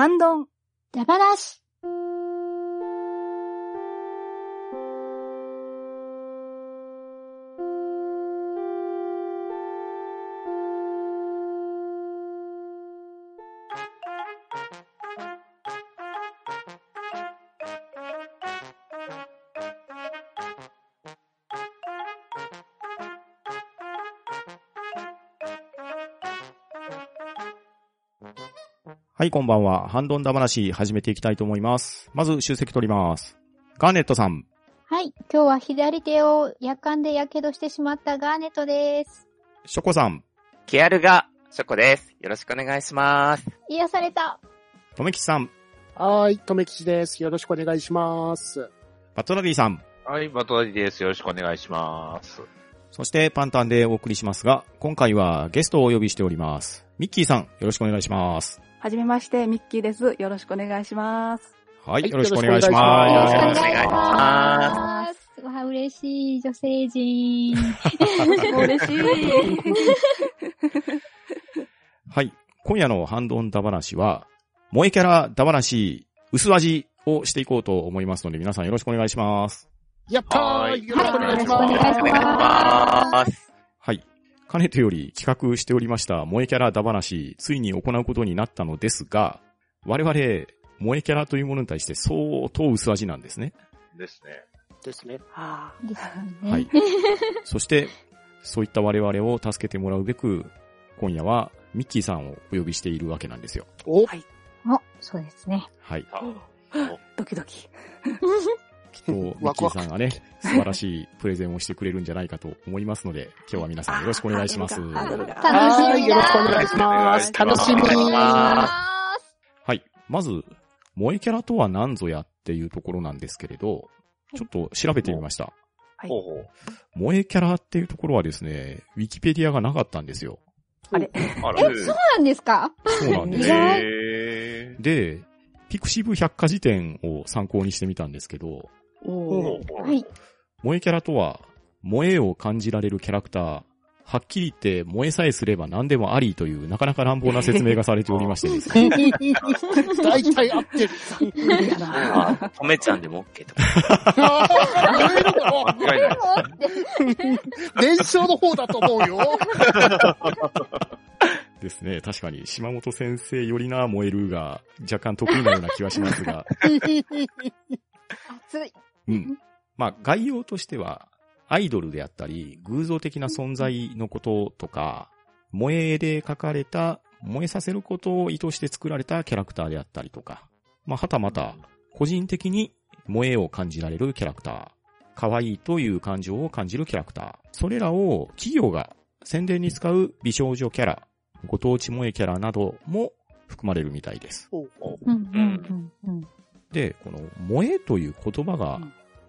アン。はい、こんばんは。ハンドンダ話始めていきたいと思います。まず、集積取ります。ガーネットさん。はい。今日は左手を夜間で火傷してしまったガーネットです。ショコさん。ケアルが、ショコです。よろしくお願いします。癒された。とめきちさん。はーい、とめきちです。よろしくお願いします。バトラリーさん。はい、バトラリです。よろしくお願いします。そして、パンタンでお送りしますが、今回はゲストをお呼びしております。ミッキーさん、よろしくお願いします。はじめまして、ミッキーです。よろしくお願いします。はい、はいよろしくお願いします。よろしくお願いしますわあ、嬉しい女性陣。嬉しい。はい。今夜のハンドンダ話は、萌えキャラダ話、薄味をしていこうと思いますので、皆さんよろしくお願いします。やったはいーよろしくお願いしはいよろしくお願いしまます。はい。かねてより企画しておりました萌えキャラダ話、ついに行うことになったのですが、我々、萌えキャラというものに対して相当薄味なんですね。ですね。す。ですね。はですよね。はい。そして、そういった我々を助けてもらうべく、今夜はミッキーさんをお呼びしているわけなんですよ。お、はいお、そうですね。はい。あドキドキ。きっと、ミッキーさんがね、素晴らしいプレゼンをしてくれるんじゃないかと思いますので、今日は皆さんよろしくお願いします。楽しみだよろしくお願いします。楽しみはい。まず、萌えキャラとは何ぞやっていうところなんですけれど、ちょっと調べてみました。はいほうほう。萌えキャラっていうところはですね、ウィキペディアがなかったんですよ。あれ？あえ、そうなんですか？そうなんです。へー。で、ピクシブ百科事典を参考にしてみたんですけど、おはい。萌えキャラとは、萌えを感じられるキャラクター、はっきり言って萌えさえすれば何でもありというなかなか乱暴な説明がされておりましてですね。大体合ってる。無理やな。あ、とめちゃんでも OK とか。間違いない。伝承の方だと思うよ。ですね。確かに、島本先生よりな燃える。が若干得意なような気はしますが、熱い。うん。まあ、概要としては、アイドルであったり、偶像的な存在のこととか、萌えで描かれた、萌えさせることを意図して作られたキャラクターであったりとか、まあ、はたまた、個人的に萌えを感じられるキャラクター、可愛いという感情を感じるキャラクター、それらを企業が宣伝に使う美少女キャラ、ご当地萌えキャラなども含まれるみたいです。うん、うん、うん、うん。で、この萌えという言葉が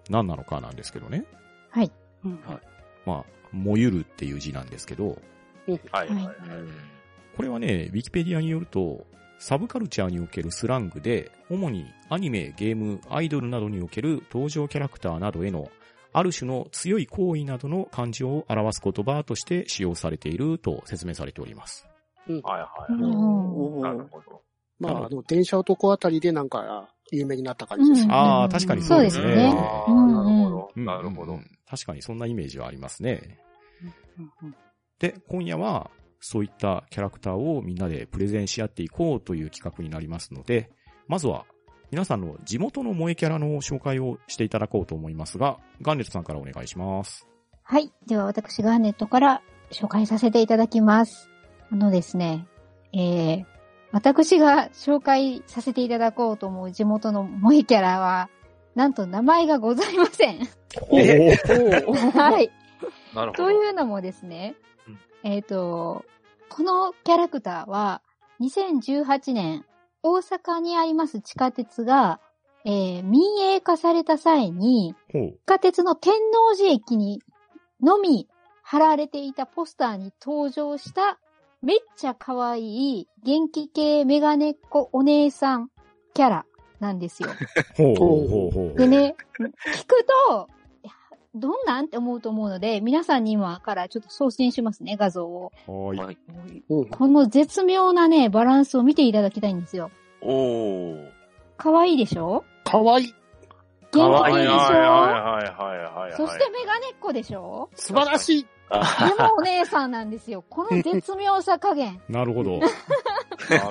何なのかなんですけどね。はい。うんまあ、燃ゆるっていう字なんですけど、はいはいはい。これはね、ウィキペディアによると、サブカルチャーにおけるスラングで、主にアニメ、ゲーム、アイドルなどにおける登場キャラクターなどへの、ある種の強い行為などの感情を表す言葉として使用されていると説明されております。はいはい。うんおーなるほど。まあ、あの、電車男あたりでなんか、有名になった感じですうんね。ああ、確かにそうですね。なるほど。うん。確かにそんなイメージはありますね。で、今夜は、そういったキャラクターをみんなでプレゼンし合っていこうという企画になりますので、まずは、皆さんの地元の萌えキャラの紹介をしていただこうと思いますが、ガンネットさんからお願いします。はい。では私ガーネットから紹介させていただきます。あのですね、えー、私が紹介させていただこうと思う地元の萌えキャラは、なんと名前がございません。え はい。なるほど。というのもですねうん、えっ、と、このキャラクターは、2018年、大阪にあります地下鉄が、えー民営化された際に。地下鉄の天王寺駅にのみ貼られていたポスターに登場した、めっちゃ可愛い元気系メガネっ子お姉さんキャラなんですよ。ほうほうほうほう。でね、聞くと、どんなんって思うと思うので、皆さんに今からちょっと送信しますね、画像を。はーい。この絶妙なね、バランスを見ていただきたいんですよ。おー。可愛いでしょ？かわいい。元はいはい気いいでしょはいはいはいはい。そしてメガネっ子でしょ？素晴らしい。あでもお姉さんなんですよ。この絶妙さ加減。なるほど。な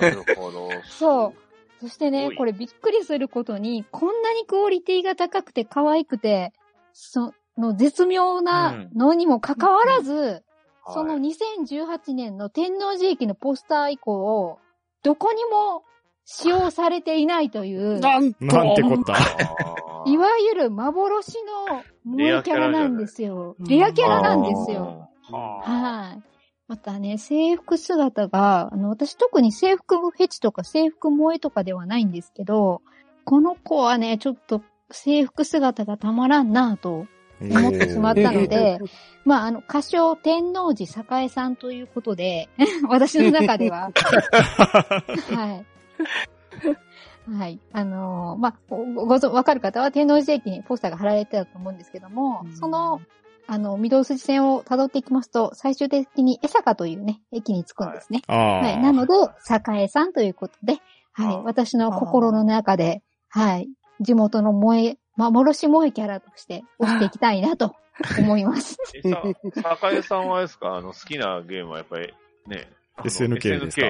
るほど。そう。そしてねこれびっくりすることに、こんなにクオリティが高くて可愛くて、その絶妙なのにもかかわらず、その2018年の天王寺駅のポスター以降、どこにも使用されていないという、なんと。なんてこった。いわゆる幻の萌えキャラなんですよ。レアキャラなんですよ。ははい。またね、制服姿が、あの、私特に制服フェチとか制服萌えとかではないんですけど、この子はね、ちょっと制服姿がたまらんなぁと思ってしまったので、まあ、あの、歌唱天王寺栄さんということで、私の中では、はい。はい。あのーまあ、ご、ごぞ、わかる方は天王寺駅にポスターが貼られてたと思うんですけども、その、あの、御堂筋線を辿っていきますと、最終的に江坂というね、駅に着くんですね。ああ。はい。なので、栄さんということで、はい。あ私の心の中で、はい。地元の萌え、幻萌えキャラとして押していきたいなと思います。えさ、坂井さんはあれですか？あの、好きなゲームはやっぱり、ね。SNK ですか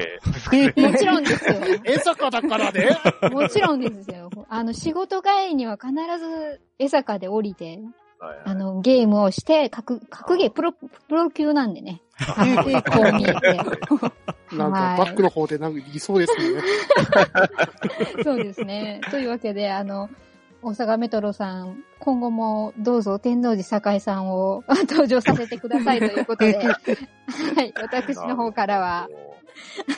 ？SNK もちろんですよ。江坂だからね。もちろんですよ。あの、仕事帰りには必ず江坂で降りて、はいはいあの、ゲームをして、格、格ゲー、プロ、プロ級なんでね。あの、こう見えて。なんかバックの方でなんかいそうですね。そうですね。というわけで、あの、大阪メトロさん、今後もどうぞ天王寺栄さんを 登場させてくださいということで、はい、私の方からは、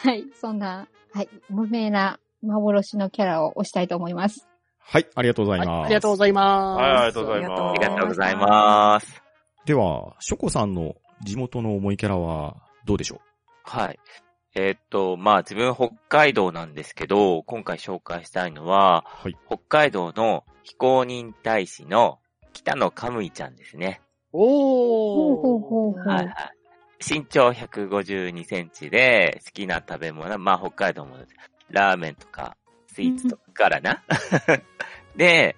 はい、そんな、はい、無名な幻のキャラを推したいと思います。はい、ありがとうございはい、ます。ありがとうございます。はい、ありがとうございます。ありがとうございます。では、ショコさんの地元の思いキャラはどうでしょはい。えーっと、まあ自分北海道なんですけど、今回紹介したいのは、うはい。北海道の非公認大使の北野カムイちゃんですね。おー。ほうほうほう。はいはい。身長152センチで、好きな食べ物は、まあ北海道もラーメンとかスイーツとかからな。で、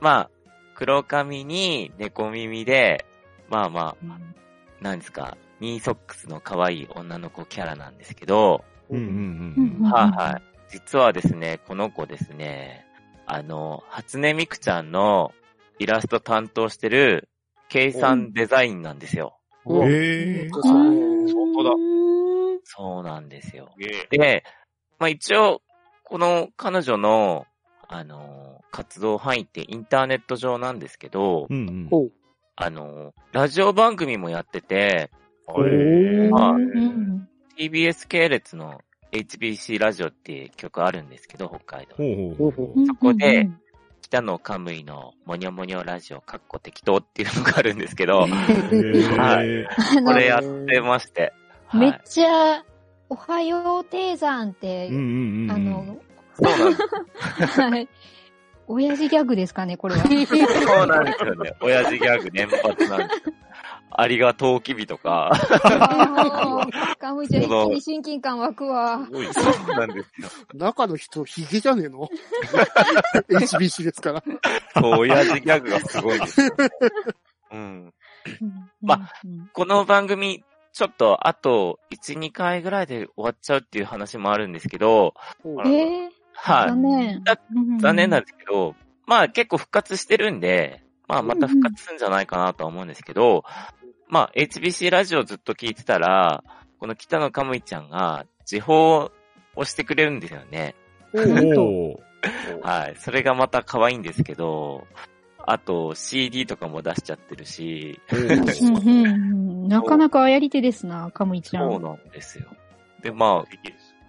まあ、黒髪に猫耳で、まあまあ、なんですか、ニーソックスの可愛い女の子キャラなんですけど、うんうんううんん。はいはい。実はですね、この子ですね、あの、初音ミクちゃんのイラスト担当してる、計算デザインなんですよ。おへえ。そうそう本当だそうなんですよ。で、まあ一応、この彼女の、あの、活動範囲ってインターネット上なんですけど、うんうん。あの、ラジオ番組もやってて、まあうん TBS 系列の HBC ラジオっていう曲あるんですけど、北海道。ほうほうほう。そこで、北野カムイのモニョモニョラジオ、かっこ適当っていうのがあるんですけど、はいこれやってまして。めっはい。ちゃ、おはよう低山って、うんうんうんうん。あの、そうなんです。はい。親父ギャグですかね、これは。そうなんですよね。親父ギャグ連発なんですよ。ありがとうきびとか。カムイちゃん一気に親近感湧くわ。すごいそうなんですよ。中の人、ヒゲじゃねえの ?HBC ですから。そう、親父ギャグがすごいですよ。うん。まうん、この番組、ちょっと、あと、1、2回ぐらいで終わっちゃうっていう話もあるんですけど、えー、はい。残念だ。残念なんだ。ですけど、まあ結構復活してるんで、まあまた復活するんじゃないかなとは思うんですけど、まあ HBC ラジオずっと聞いてたら、この北野カムイちゃんが時報をしてくれるんですよね。お はい。それがまた可愛いんですけど、あと CD とかも出しちゃってるし、うんうんうんなかなかやり手ですな、カムイちゃ。そうんなんですよ。で、まあ、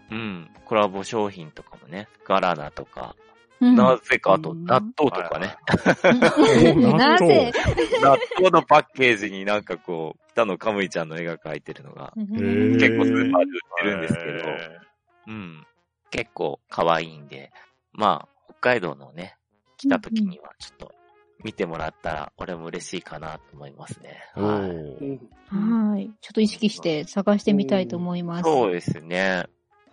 うん、コラボ商品とかもね、ガラナとか、うんなぜかあとうん納豆とかね、納豆なぜ？納豆のパッケージになんかこう、北野カムイちゃんの絵が描いてるのが、ー結構スーパーで売ってるんですけど、えうん。結構可愛いんで、まあ、北海道のね、来た時にはちょっと見てもらったら、俺も嬉しいかなと思いますね。おはい。はい。ちょっと意識して探してみたいと思います。そうですね。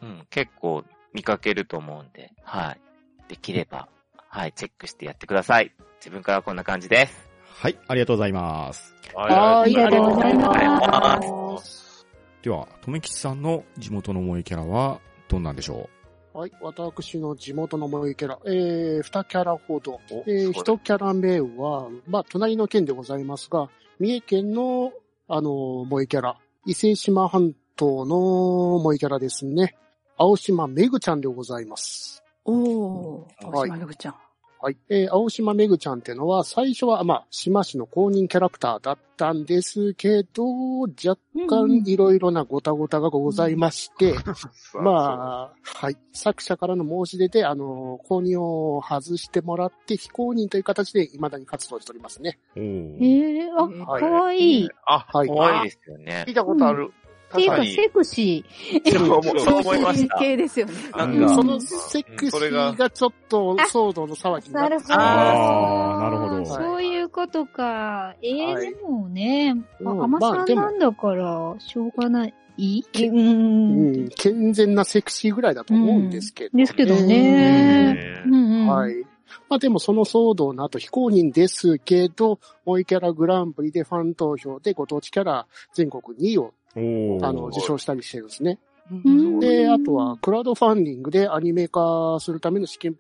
うん、結構見かけると思うんで、はい。できれば、はい、チェックしてやってください。自分からはこんな感じです。はい、ありがとうございます。はありがとうございますありがとうございます。では、とめきちさんの地元の萌えキャラは、どんなんでしょはい。私の地元の萌えキャラ、えー、二キャラほど。おえー、一キャラ目は、まあ、隣の県でございますが、三重県の、あの、萌えキャラ、伊勢島半島の萌えキャラですね。青島めぐちゃんでございます。おー、はい青島めぐちゃん。はい。えー、青島めぐちゃんってのは、最初は、まあ、島市の公認キャラクターだったんですけど、若干いろいろなごたごたがございまして、まあ、はい。作者からの申し出で、あの、公認を外してもらって、非公認という形で未だに活動しておりますね。うおえーー、あ、はいかわいい。っあ、はい。怖いですよね聞い。たことある。ていうか。セクシそう思そう思いました系ですよね。うんなんかそのセクシーがちょっと騒動の騒ぎー。になってなるほど。あーなるほどはいそういうことか。えー、はいでもね、あうんアマさんなんだから、しょうがない。いいう。うんん、健全なセクシーぐらいだと思うんですけど、ですけどね。はい。まあでもその騒動の後非公認ですけど、萌えキャラグランプリでファン投票でご当地キャラ全国2位をあの受賞したりしてるんですね。うんで、あとはクラウドファンディングでアニメ化するための資金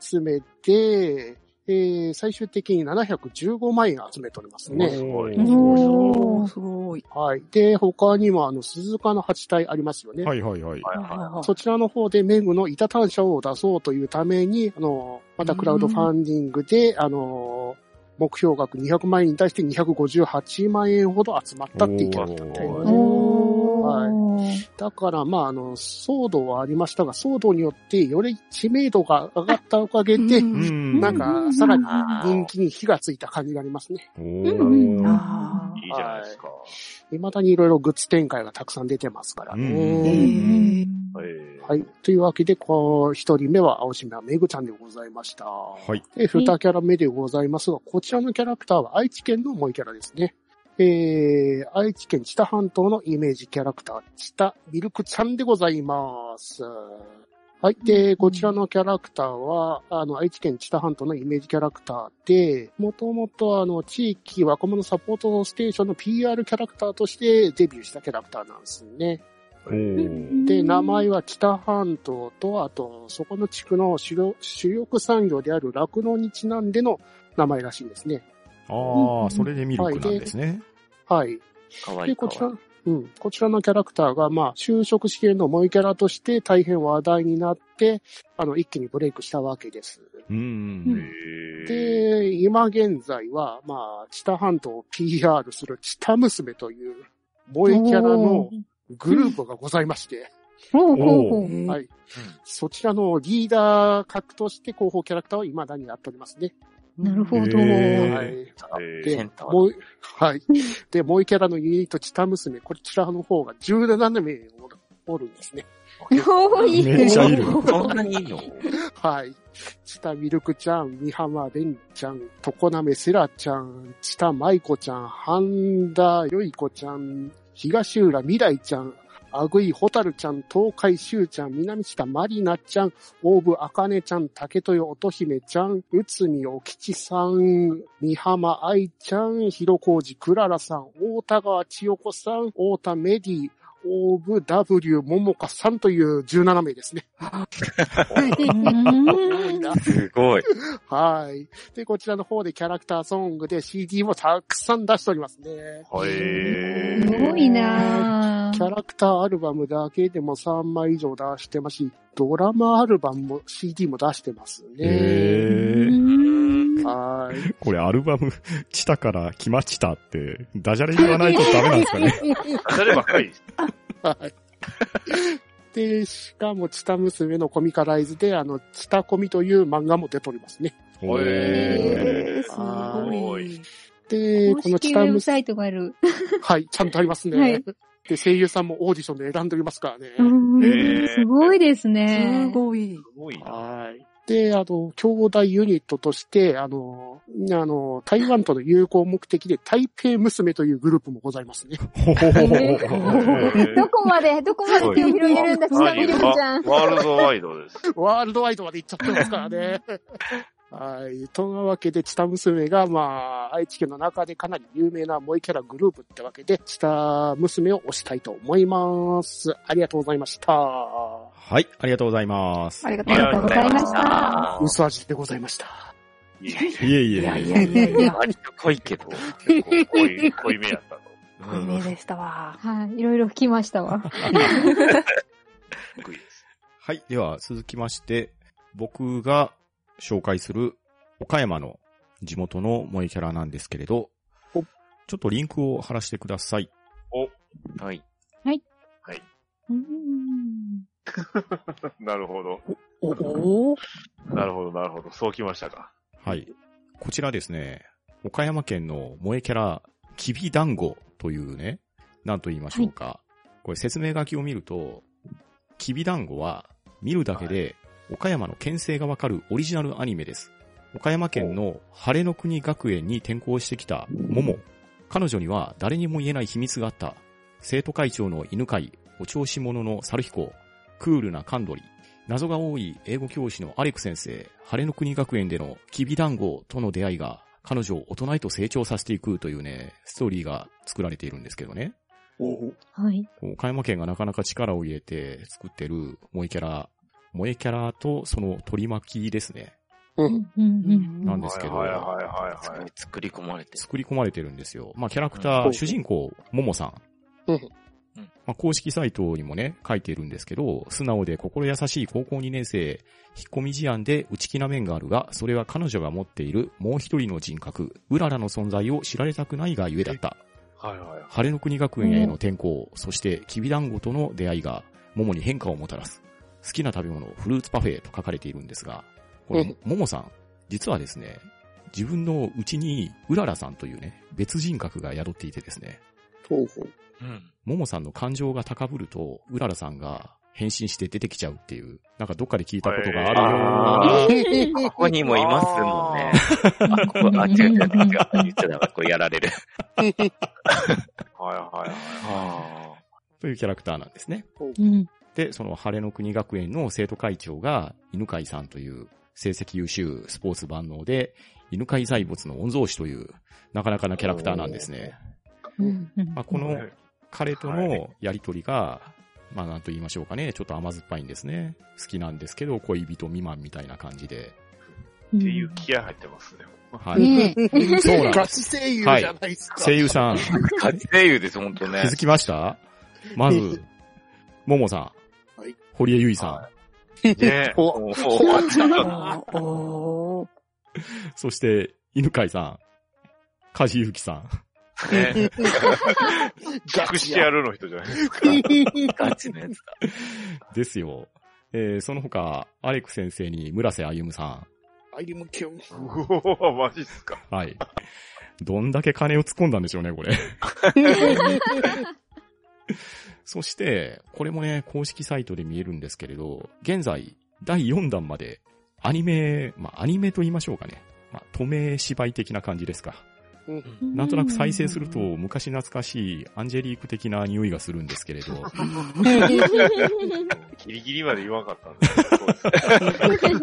集めて、えー、最終的に715万円集めておりますね。すごい。すごい。はい。で、他にもあの、鈴鹿の8体ありますよね。はいはいはい。はいはそちらの方でメグの板単車を出そうというために、あの、またクラウドファンディングで、あの、目標額200万円に対して258万円ほど集まったっていうキャラクターみたいなね。おはー。だから、まあ、あの、騒動はありましたが、騒動によってより知名度が上がったおかげで、うんなんか、さらに人気に火がついた感じがありますね。おうんうんい。いいじゃないですか。未だにいろいろグッズ展開がたくさん出てますからね。うんはい。というわけで、こう、一人目は青島めぐちゃんでございました。はい。で、二キャラ目でございますが、こちらのキャラクターは愛知県の萌えキャラですね。えー、愛知県知多半島のイメージキャラクター、知多ミルクちゃんでございます。はい。で、こちらのキャラクターは、あの、愛知県知多半島のイメージキャラクターで、もともとあの、地域若者サポートステーションの PR キャラクターとしてデビューしたキャラクターなんですね。で、名前は北半島と、あと、そこの地区の主力主力産業である酪農にちなんでの名前らしいですね。ああ、それでミルクなんですね。はい。で、かわいいかこちらうん、こちらのキャラクターが、まあ、就職試験の萌えキャラとして大変話題になって、あの、一気にブレイクしたわけです。う。うんえで、今現在は、まあ、知多半島を PR する知多娘という萌えキャラのグループがございまして、ほうほうほう。ーはい。そちらのリーダー格として広報キャラクターを未だにやっておりますね。なるほど。はい。えでセンタ、ーもう、はい。で、もう一キャラのユニット、チタ娘、こちらの方が17名おるおるんですね。多い。めっちゃいる。そんなにいいの？はい。チタミルクちゃん、ミハマレンちゃん、トコナメセラちゃん、チタマイコちゃん、ハンダヨイコちゃん、東浦未来ちゃん、アグイホタルちゃん、東海シュウちゃん、南下マリナちゃん、オーブアカネちゃん、竹豊乙姫ちゃん、内海お吉さん、三浜愛ちゃん、広小路クララさん、大田川千代子さん、大田メディ、オーブ W 桃香さんという17名ですね。うんすごい。はい。で、こちらの方でキャラクターソングで CD もたくさん出しておりますね。ー、えすごいなぁキャラクターアルバムだけでも3枚以上出してますし、ドラマアルバムも CD も出してますね。へー。はい。これアルバム、チタから来ましたって、ダジャレ言わないとダメなんですかね。ー、そればっかり。はい。で、しかも、チタ娘のコミカライズで、あの、チタコミという漫画も出ておりますね。おへえー、すごい。で、公このチタ娘サイトがある。はい、ちゃんとありますね。はい。で、声優さんもオーディションで選んでおりますからね。うんへーすごいですね。すごい。すごいな。はい。で、あの、兄弟ユニットとして、あの、あの、台湾との友好目的で台北娘というグループもございますね。どこまで、どこまで手を広げるんだ、ちなみにちゃん。ワールドワイドです。ワールドワイドまで行っちゃってますからね。はい。というわけで、チタ娘が、まあ、愛知県の中でかなり有名な萌えキャラグループってわけで、チタ娘を推したいと思います。ありがとうございました。はい、ありがとうござざいます。ありがとうございまがとうございまししたた。薄味でございました。いえいいえいえ。いやいやいやいや、割と濃いけど。え、結構濃い、濃いめやったと。濃いめでしたわ。はい。いろいろ吹きましたわ。はい。では、続きまして、僕が紹介する岡山の地元の萌えキャラなんですけれどお、ちょっとリンクを貼らせてください。はい。うーん なるほど。おおなるほど、なるほど。そうきましたか。はい。こちらですね、岡山県の萌えキャラ、きびだんごというね、なんと言いましょうか。これ説明書きを見ると、きびだんごは見るだけで岡山の県政がわかるオリジナルアニメです。岡山県の晴れの国学園に転校してきた桃。彼女には誰にも言えない秘密があった。生徒会長の犬飼、お調子者の猿彦、クールなカンドリ、謎が多い英語教師のアレク先生、晴れの国学園でのきびだんごとの出会いが、彼女を大人へと成長させていくというね、ストーリーが作られているんですけどね。はい。こう岡山県がなかなか力を入れて作ってる萌えキャラ、萌えキャラとその取り巻きですね。うん。うんうんなんですけどはいはいはいはいはい。作り込まれてる。作り込まれてるんですよ。まあキャラクター、うん主人公、ももさん。うんまあ、公式サイトにもね、書いてるんですけど、素直で心優しい高校2年生、引っ込み思案で内気な面があるが、それは彼女が持っているもう一人の人格、うららの存在を知られたくないがゆえだった。はいはい。晴れの国学園への転校、そしてきびだんごとの出会いが、桃に変化をもたらす。好きな食べ物、フルーツパフェと書かれているんですが、このうん桃さん、実はですね、自分のうちにうららさんというね、別人格が宿っていてですね、ほうほう。うん。桃さんの感情が高ぶると、うららさんが変身して出てきちゃうっていう、なんかどっかで聞いたことがあるような、ここにもいますもんね。あ、ここ、あ、違う違う違う。言っちゃダメ。これやられる。はいはいはい。あというキャラクターなんですね。うん。で、その晴れの国学園の生徒会長が、犬飼さんという成績優秀スポーツ万能で、犬飼財閥の御曹司という、なかなかなキャラクターなんですね。まあ、この彼とのやりとりが、まあなんと言いましょうかね、ちょっと甘酸っぱいんですね。好きなんですけど、恋人未満みたいな感じで。っていう気合入ってますね。はい。そうなんです。ガチ声優じゃないですか。声優さん。ガチ声優です、ほんとね。づきました？まず、ももさん。はい堀江由衣さん。ねおお終わっちゃった。おーそして、犬飼さん。梶ゆきさん。ねガ隠してやるの人じゃないですか。ガチのやつだ。ですよ。えー、その他、アレク先生に村瀬歩さアイリムキュン。うおマジっすか。ん。はい。どんだけ金を突っ込んだんでしょうね、これ。そして、これもね、公式サイトで見えるんですけれど、現在、第4弾まで、アニメ、まあ、アニメと言いましょうかね。まあ、透明芝居的な感じですか。なんとなく再生すると、昔懐かしいアンジェリーク的な匂いがするんですけれど、ギリギリまで言わんかったんですけど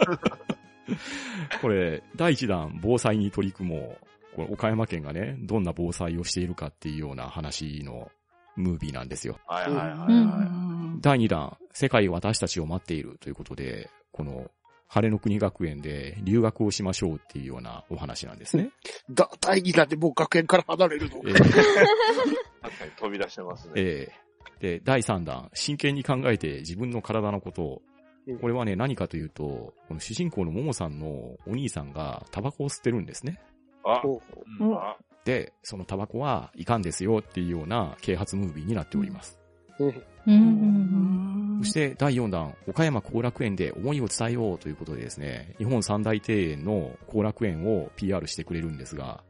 これ、第1弾、防災に取り組もう、これ岡山県がね、どんな防災をしているかっていうような話のムービーなんですよ。はいはいはいうん。は第2弾、世界は私たちを待っているということで、この、晴れの国学園で留学をしましょうっていうようなお話なんですね。だ、第二弾でもう学園から離れるの。えーい。確かに飛び出してますね。えーで、第3弾、真剣に考えて自分の体のことをうん、これはね、何かというと、この主人公のももさんのお兄さんがタバコを吸ってるんですね。あ、ほうんあ、で、そのタバコはいかんですよっていうような啓発ムービーになっております。そして第4弾、岡山後楽園で思いを伝えようということでですね、日本三大庭園の後楽園を PR してくれるん。ですが、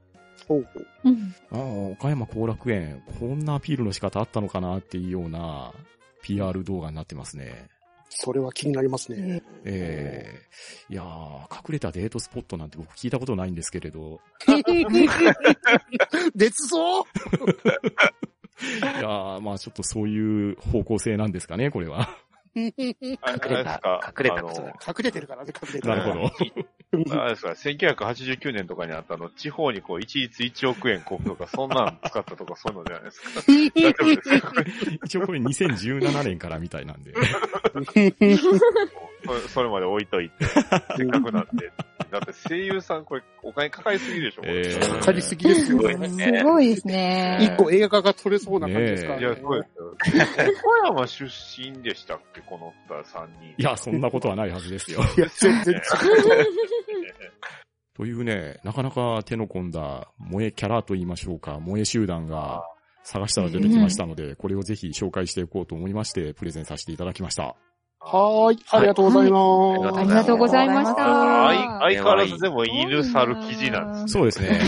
ああ、岡山後楽園、こん。なアピールの仕方あったのかなっていうような PR 動画になってますね。それは気になりますね。ええいや、隠れたデートスポットなん。て僕聞いたことないん。ですけれど、熱そういや、まあちょっとそういう方向性なんですかね、これは。あ隠れあれですたか、隠れたことだ。隠れてるからね、隠れてるなるほど。あれですか、1989年とかにあったあの、地方にこう、一律1億円交付とか、そんなん使ったとか、そういうのじゃないですか。大丈夫ですか一応これ2017年からみたいなんで。それ それまで置いといて、せっかくなんで。だって声優さんこれ、お金かかりすぎでしょ、えーかかりすぎですよすごいね。ねすごいですね。一個映画が撮れそうな感じですからいや、すごいですよ。岡山出身でしたっけこの二3人。いや、そんなことはないはずですよ。いや、全然違う。というね、なかなか手の込んだ萌えキャラと言いましょうか、萌え集団が探したら出てきましたので、これをぜひ紹介していこうと思いまして、プレゼンさせていただきました。はーい、ありがとうございます。ありがとうございました。相相変わらずでも犬猿記事なんですそうですね。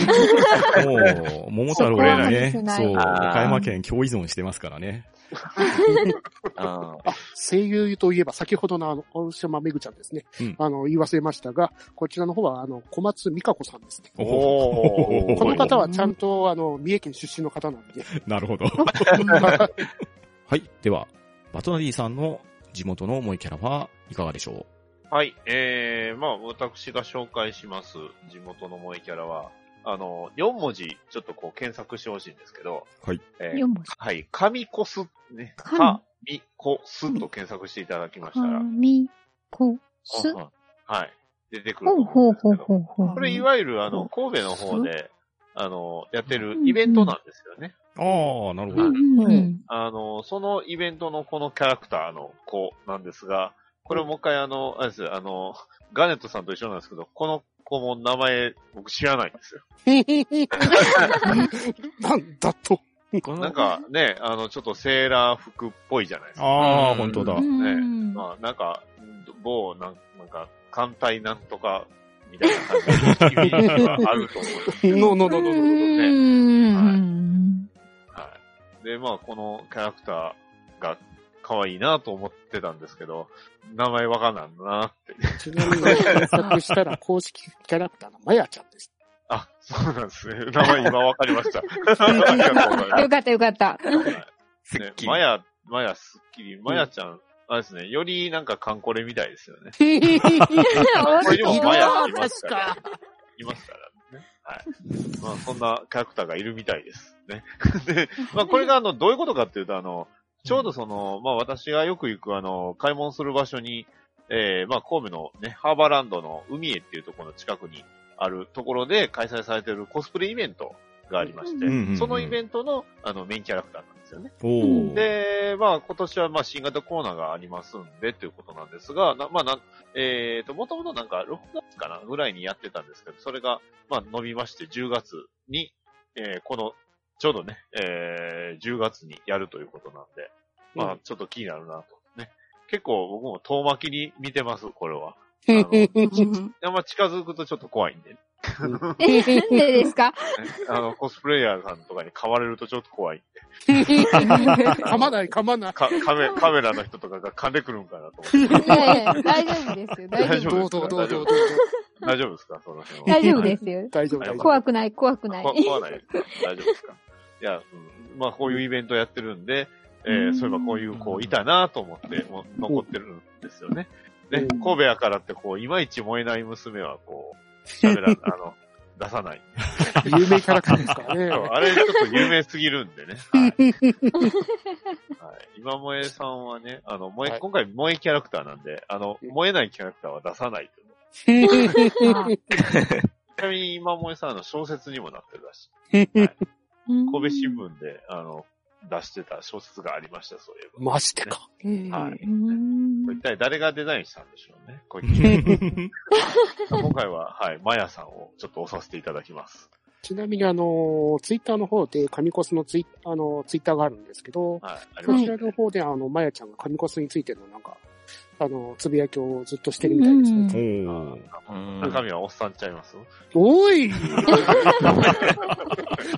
もう、桃太郎がね、そう、岡山県共依存してますからね。うんあ、声優といえば先ほどのあの、大島めぐちゃんですね。うんあの、言い忘れましたが、こちらの方は、あの、小松美香子さんですね。おーこの方はちゃんと、あの、三重県出身の方なんで。なるほど。はい。では、バトナリーさんの地元の萌えキャラはいかがでしょはい、えー、まあ、私が紹介します地元の萌えキャラは、あの、4文字、ちょっとこう検索してほしいんですけど、はい。えー4文字。はい、神こす、ね、神かみこすと検索していただきましたら、み、こ、す？うんうんはい、出てくるうんですけど、ほうほうほう。これいわゆるあの、神戸の方で、あの、やってるイベントなんですよね。う。ああ、なるほど。うんうんうん。あの、そのイベントのこのキャラクターの子なんですが、これもう一回あの、あれですあの、ガネットさんと一緒なんですけど、この子も名前僕知らないんですよ。なんだと。なんかね、あの、ちょっとセーラー服っぽいじゃないですか。ああ、うん本当だ。うんまあ、なんか、某、なんなんか、艦隊なんとか、みたいな感じのイメージがあると思う。ののののののの。うんはい。で、まあ、このキャラクターが可愛いなと思ってたんですけど、名前わかんないなって。ちなみに検索したら公式キャラクターのまやちゃんです。あ、そうなんですね。名前今わかりました。ありがとうございますよかったよかった。ね、すっきりマヤ、マヤすっきり、マヤちゃん、あれですね、よりなんかカンコレみたいですよね。これにもマヤいますから。いますからね。はい。まあ、そんなキャラクターがいるみたいです。ね。で、まあ、これがあの、どういうことかっていうと、あの、ちょうどその、まあ、私がよく行くあの、買い物する場所に、えー、まあ、神戸のね、ハーバーランドの海へっていうところの近くにあるところで開催されているコスプレイベントがありまして、うんうんうんそのイベントの、あの、メインキャラクターなんですよね。で、まあ今年はまあ新型コロナがありますんでということなんですが、なまあなん、えっ、と、もともとなんか6月かなぐらいにやってたんですけど、それがまあ伸びまして10月に、えーこの、ちょうどね、えー10月にやるということなんで、まあちょっと気になるなと。ね。結構僕も遠巻きに見てます、これは。あの あんま近づくとちょっと怖いんで、ね、え、なんでですか？あの、コスプレイヤーさんとかに買われるとちょっと怖い。噛まない、噛まない。かカメカメラの人とかが噛んでくるんかなと思って。ねえ大丈夫ですよ。大丈夫。大丈夫どうどうどうどうどう。大丈夫ですか？その辺は。大丈夫ですよ。大丈夫、大丈夫。怖くない、怖くない。こ怖ないですか大丈夫ですか？いや、うん、まあこういうイベントやってるんで、えーうんそういえばこういう子いたなと思って、もう残ってるんですよね。ね、うん神戸やからってこう、いまいち燃えない娘はこう、喋ら、あの、出さない。有名キャラクターですからね。あれちょっと有名すぎるんでね。はい。はい、今萌えさんはね、あの、萌え、はい今回萌えキャラクターなんで、あの、燃えないキャラクターは出さない ちなみに今萌えさんあの小説にもなってるらしい。うん神戸新聞で、あの、出してた小説がありました、そういえば。マジでか。はい。一体誰がデザインしたんでしょうね。今回は、はい、マヤさんをちょっと押させていただきます。ちなみにあの、ツイッターの方で神コスのツイあの、ツイッターがあるんですけど、はい、こち。らの方であの、まやちゃんが神コスについてのなんか、あの、つぶやきをずっとしてるみたいですね。中身はおっさんちゃいます？おい！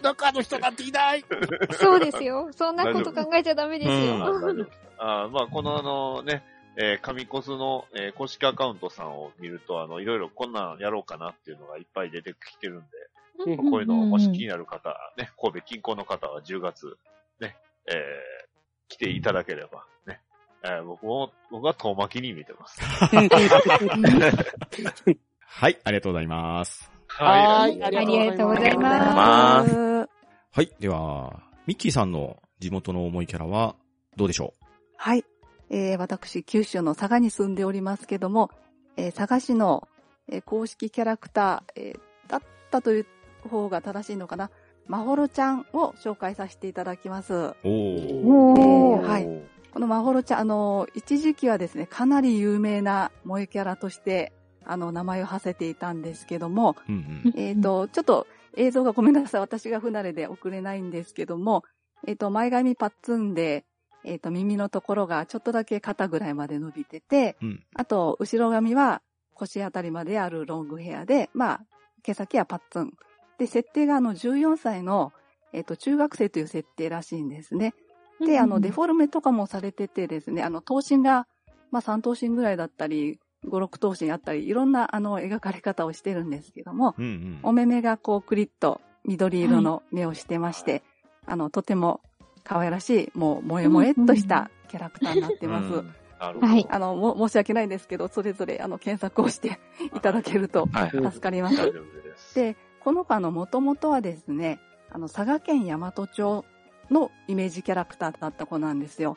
中の人なんていない！そうですよ。そんなこと考えちゃダメですあよ。あまあ、このあのね、えー、神コスの、えー公式アカウントさんを見ると、あの、いろいろこんなんやろうかなっていうのがいっぱい出てきてるんで、うん。こういうのもし気になる方、ね、神戸近郊の方は10月、ね、えー、来ていただければ、ね、えー僕も、僕は遠巻きに見てます。はい、ありがとうございます。はいあありありがとうございまますす。はい、では、ミッキーさんの地元の思いキャラはどうでしょはい。えー私、九州の佐賀に住んでおりますけども、えー佐賀市の、えー公式キャラクター、えーだったという方が正しいのかな？まほろちゃんを紹介させていただきます。うおー。おー。えーはい。このまほろちゃん、あの、一時期はですね、かなり有名な萌えキャラとして、あの、名前を馳せていたんですけども、うんうん。えっ、と、ちょっと映像がごめんなさい。私が不慣れで送れないんですけども、えっ、と、前髪パッツンで、えっ、と、耳のところがちょっとだけ肩ぐらいまで伸びてて、うん。あと、後ろ髪は腰あたりまであるロングヘアで、まあ、毛先はパッツン。で、設定があの、14歳の、えっ、と、中学生という設定らしいんですね。で、あの、デフォルメとかもされててですね、あの、頭身が、まあ、3頭身ぐらいだったり、5、6頭身あったり、いろんな、あの、描かれ方をしてるんですけども、うんうん。お目目がこう、クリッと緑色の目をしてまして、あの、とても可愛らしい、もう、萌え萌えっとしたキャラクターになってます。うんなるほど。はいあの、も、申し訳ないんですけど、それぞれ、あの、検索をしていただけるとはい。うん助かります。大丈夫です。で、この子あの、もともとはですね、あの、佐賀県大和町のイメージキャラクターだった子なんですよ。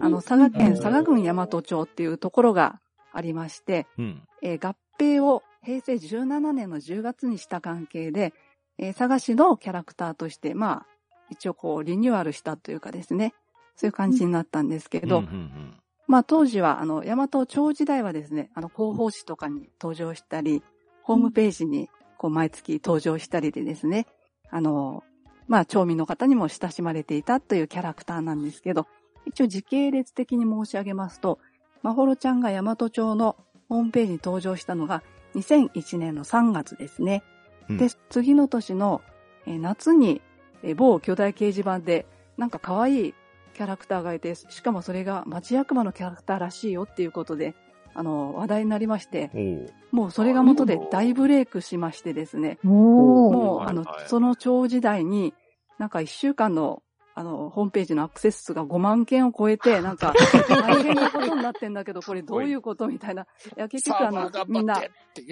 あの、佐賀県佐賀郡大和町っていうところがありまして、うん。えー合併を平成17年の10月にした関係で、えー佐賀市のキャラクターとして、まあ、一応こう、リニューアルしたというかですね、そういう感じになったんですけど、うんうんまあ当時は、あの、大和町時代はですね、あの、広報誌とかに登場したり、ホームページに、こう、毎月登場したりでですね、あの、まあ、町民の方にも親しまれていたというキャラクターなんですけど、一応時系列的に申し上げますと、まほろちゃんが大和町のホームページに登場したのが2001年の3月ですね。うんで、次の年の、えー夏に、えー某巨大掲示板で、なんか可愛いキャラクターがいて、しかもそれが町役場のキャラクターらしいよっていうことで、あの、話題になりまして、うん。もうそれが元で大ブレイクしましてですね。もう、あのその超時代に、なんか一週間の、あの、ホームページのアクセス数が5万件を超えて、なんか、大変なことになってんだけど、これどういうことみたいな。いや、結局あの、みんな、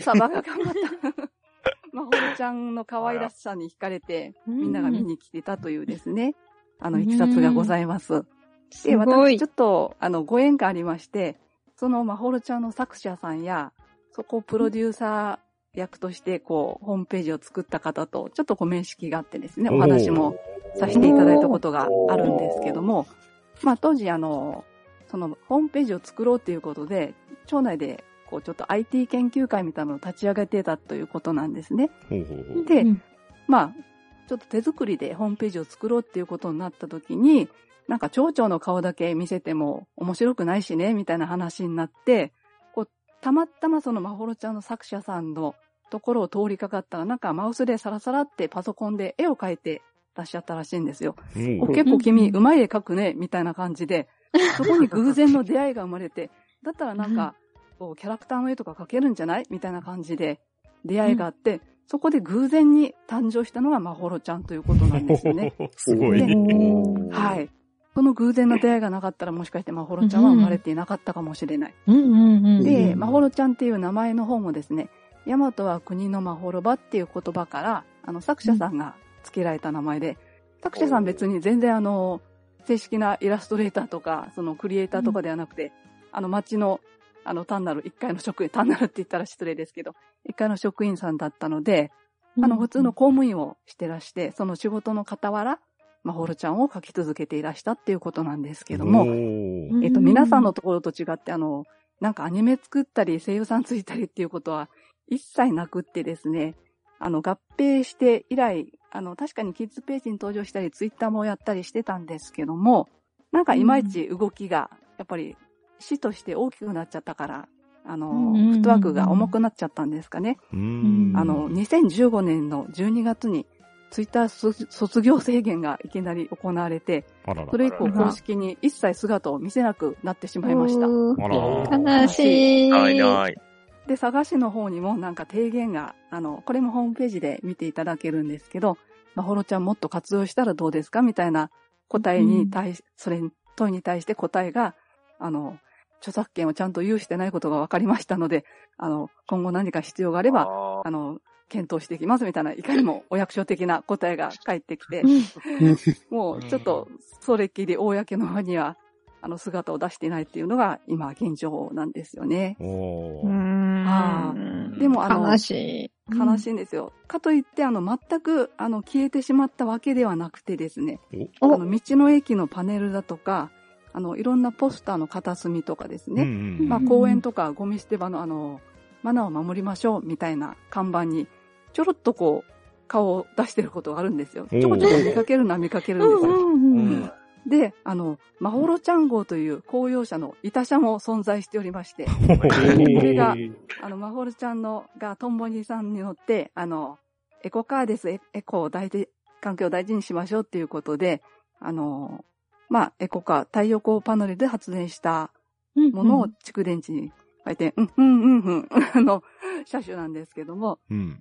サバが頑張った。まほろちゃんの可愛らしさに惹かれて、みんなが見に来てたというですね、あの、いきさつがございます。で、私ちょ。っと、あの、ご縁がありまして、そのまほろちゃんの作者さんや、そこをプロデューサー役として、こう、ホームページを作った方と、ちょっとご面識があってですね、お話もさせていただいたことがあるんですけども、まあ当時あの、そのホームページを作ろうっていうことで、町内でこうちょっと IT 研究会みたいなのを立ち上げてたということなんですね。で、うん。まあ、ちょっと手作りでホームページを作ろうっていうことになった時に、なんか町長の顔だけ見せても面白くないしね、みたいな話になって、たまたまそのまほろちゃんの作者さんのところを通りかかったら、なんかマウスでサラサラってパソコンで絵を描いてらっしゃったらしいんですよ。結構君、うまい絵描くね、みたいな感じで、そこに偶然の出会いが生まれて、だったらなんか、こうキャラクターの絵とか描けるんじゃない？みたいな感じで出会いがあって、そこで偶然に誕生したのがまほろちゃんということなんですよね。すごい。はい。その偶然の出会いがなかったらもしかしてまほろちゃんは生まれていなかったかもしれない。で、うんまほろちゃんっていう名前の方もですね、大和は国のまほろばっていう言葉から、あの、作者さんが付けられた名前で、作者さん別に全然あの、正式なイラストレーターとか、そのクリエイターとかではなくて、あの、町の、あの、単なる一階の職員、単なるって言ったら失礼ですけど、一階の職員さんだったので、あの、普通の公務員をしてらして、その仕事の傍ら、まほろちゃんを描き続けていらしたっていうことなんですけども、えっと、皆さんのところと違って、あの、なんかアニメ作ったり声優さんついたりっていうことは一切なくってですね、あの、合併して以来、あの、確かにキッズページに登場したり、ツイッターもやったりしてたんですけども、なんかいまいち動きが、やっぱり、死として大きくなっちゃったから、あの、フットワークが重くなっちゃったんですかね。うん。あの、2015年の12月に、ツイッター卒卒業制限がいきなり行われて。それ以降公式に一切姿を見せなくなってしまいました。悲しい。ないない。で、佐賀市の方にもなんか提言が、あの、これもホームページで見ていただけるんですけど、まほろちゃんもっと活用したらどうですかみたいな答えに対し、それに、問いに対して答えが、あの、著作権をちゃんと有してないことが分かりましたので、あの、今後何か必要があれば、ああの、検討していきますみたいな、いかにもお役所的な答えが返ってきて、もうちょっと、それっきり公の場には、あの、姿を出していないっていうのが今現状なんですよね。おー。うーんあでもあの悲しい。悲しいんですよ。かといって、あの、全く、あの、消えてしまったわけではなくてですね、おあの、道の駅のパネルだとか、あの、いろんなポスターの片隅とかですね、うんうんまあ、公園とかゴミ捨て場のあの、マナーを守りましょうみたいな看板に、ちょろっとこう、顔を出してることがあるんですよ。ちょこちょこ見かけるのは見かけるんですよ。うんうんうんで、あの、まほろちゃん号という公用車の板車も存在しておりまして、これがあの、まほろちゃんのがトンボニーさんに乗って、あの、エコカーです、エエコを大事、環境を大事にしましょうっていうことで、あの、まあ、エコカー、太陽光パネルで発電したものを蓄電池に変えて、うん、うん、うん、うん、あの、車種なんですけども、うん。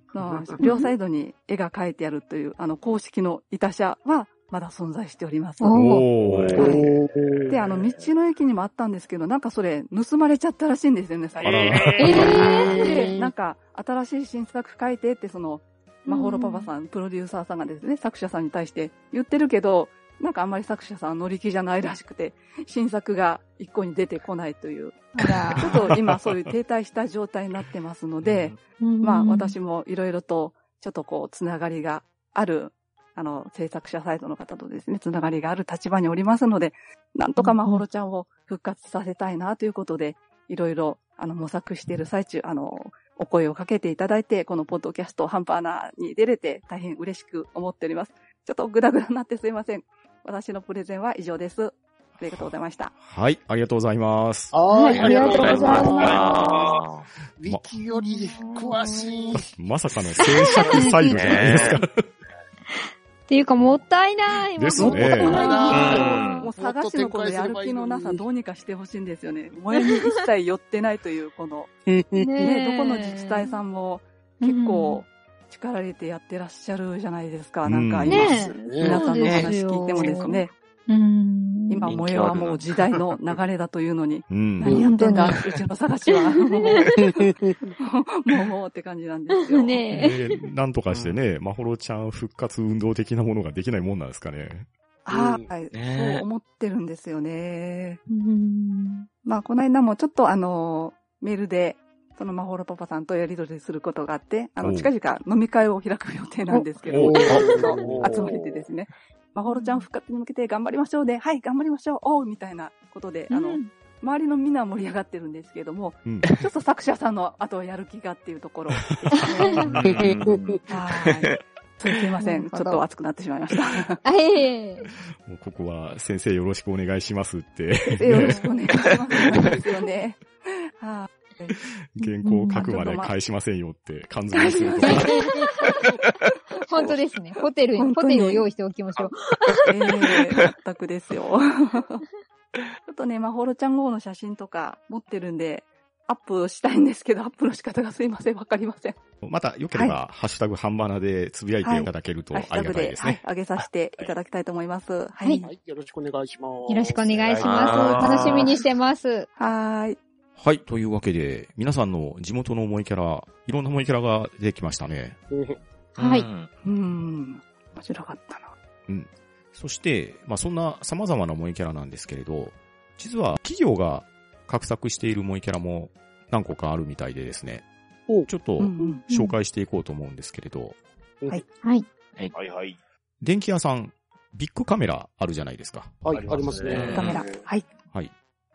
両サイドに絵が描いてあるという、あの、公式の板車はまだ存在しております。で、あの、道の駅にもあったんですけど、なんかそれ、盗まれちゃったらしいんですよね、最近。えで、なんか、新しい新作書いてって、その、まほろパパさん、プロデューサーさんがですね、作者さんに対して言ってるけど、なんかあんまり作者さん乗り気じゃないらしくて、新作が一個に出てこないという、あちょっと今そういう停滞した状態になってますので、らまあ私もいろいろと、ちょっとこう、つながりがある、あの、制作者サイトの方とですね、つながりがある立場におりますので、なんとかまほろちゃんを復活させたいなということで、いろいろ、あの、模索している最中、あの、お声をかけていただいて、このポッドキャストハンパーナーに出れて大変嬉しく思っております。ちょっとグダグダになってすいません。私のプレゼンは以上です。ありがとうございました。はい、ありがとうございます。はい、ありがとうございますあウィキより詳しい。まさかの制作サイドじゃないですか？っていうか、もったいない。ですもったいねないもう探しのこのやる気のなさどうにかしてほしいんですよね。萌えに一切寄ってないという、この、ねね、どこの自治体さんも結構うん力入れてやってらっしゃるじゃないですか。うんなんか今、ね皆さんのお話聞いてもですね、うん。今萌えはもう時代の流れだというのに、うん。何やってんだ、うちの探しは。もう、もうって感じなんですよ。ねでなんとかしてね、まほろちゃん復活運動的なものができないもんなんですかね。はい、ねそう思ってるんですよね。うんまあ、この間もちょっとあの、メールで、そのまほろパパさんとやり取りすることがあって、あの、近々飲み会を開く予定なんですけど、集まれてですね、まほろちゃん復活に向けて頑張りましょうで、はい、頑張りましょう、おうみたいなことで、あの、周りのみんなは盛り上がってるんですけども、うん。ちょっと作者さんの後はやる気がっていうところですね。うんはい。すいません。ちょっと熱くなってしまいました。もうここは先生よろしくお願いしますって、よろしくお願いします。ですよね。はい。原稿を書くまで返しませんよって、缶詰にするとか。本当ですね。ホテル、ホテルを用意しておきましょう。ええ全くですよ。ちょっとね、まほろちゃん号の写真とか持ってるんで、アップしたいんですけど、アップの仕方がすいません。わかりません。また、よければ、ハッシュタグハンバナでつぶやいていただけるとありがたいですね、。上げさせていただきたいと思います。ははいい。はい、よろしくお願いします。よろしくお願いしま。ますす楽しみにしてます。はーい。はい。というわけで、皆さんの地元の萌えキャラ、いろんな萌えキャラが出てきましたね。はいうんうーん。面白かったな。そして、まあ、そんな様々な萌えキャラなんですけれど、実は企業が画策している萌えキャラも何個かあるみたいでですねお。ちょっとうんうん。紹介していこうと思うんですけれど、はい。はいはい。電気屋さん、ビッグカメラあるじゃないですか。はい、ありますね。カメラ。はい。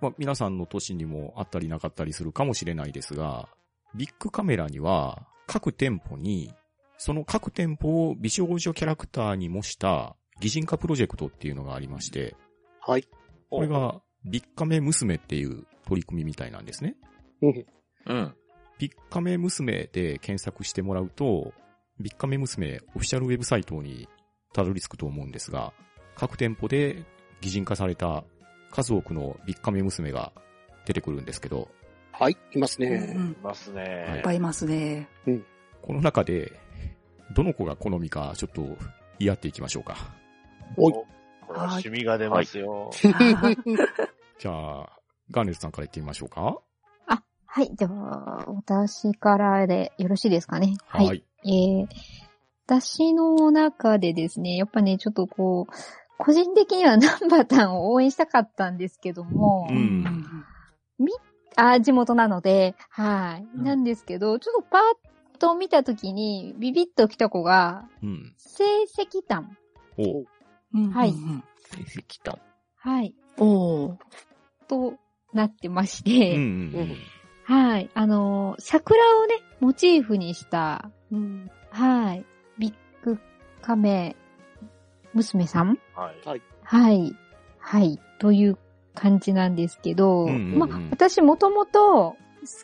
はい。まあ、皆さんの都市にもあったりなかったりするかもしれないですが、ビッグカメラには各店舗に、その各店舗を美少女キャラクターに模した擬人化プロジェクトっていうのがありまして、はい。これがビッカメ娘っていう取り組みみたいなんですね。うんうん。ビッカメ娘で検索してもらうと、ビッカメ娘オフィシャルウェブサイトにたどり着くと思うんですが、各店舗で擬人化された数多くのビッカメ娘が出てくるんですけど、はい、いますうんね。うんいますはいねいっ。ぱいいますね。この中で、どの子が好みかちょっと言い合っていきましょうか。おいこれは趣味が出ますよ。じゃあ、ガーネットさんから言ってみましょうか。はい。じゃあ、私からでよろしいですかね。はい。えー、私の中でですね、やっぱね、ちょっとこう、個人的にはナンバータンを応援したかったんですけども、うんあ、地元なので、はい。うんなんですけど、ちょっとパッと見たときに、ビビッと来た子が、うん。成績単。おうんはいうん成績単。はい。うんおーとなってましうんて、うんはい。あのー、桜をね、モチーフにした、うんはい。ビッグカメ娘さん？はい。はい。はい。という感じなんですけど、うんうんうんまあ、私もともと好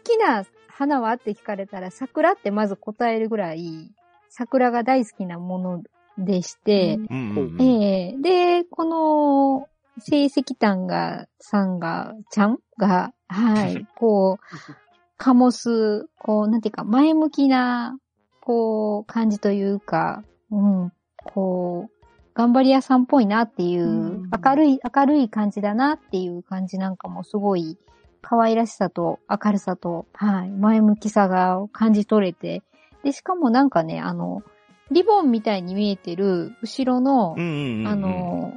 きな花は？って聞かれたら桜ってまず答えるぐらい、桜が大好きなものでして、うんうんうん。ええで、この、成績単が、さんが、ちゃんが、はい、こう、醸す、こう、なんていうか、前向きな、こう、感じというか、うん、こう、頑張り屋さんっぽいなっていう、うん。明るい、明るい感じだなっていう感じなんかもすごい、可愛らしさと明るさと、はい、前向きさが感じ取れて、で、しかもなんかね、あの、リボンみたいに見えてる後ろの、うんうんうん。あ、の、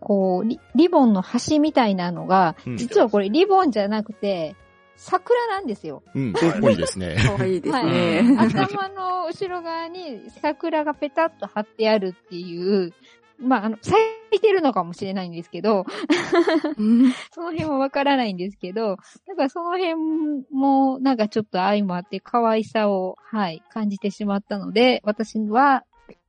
こうリ、リボンの端みたいなのが、うん。実はこれリボンじゃなくて、桜なんですよ。うん、かっこいいですね。かわいいですはいね。頭の後ろ側に桜がペタッと貼ってあるっていう、まあ、あの、咲いてるのかもしれないんですけど、うんその辺はわからないんですけど、なんかその辺も、なんかちょっと相まって可愛さを、はい、感じてしまったので、私は、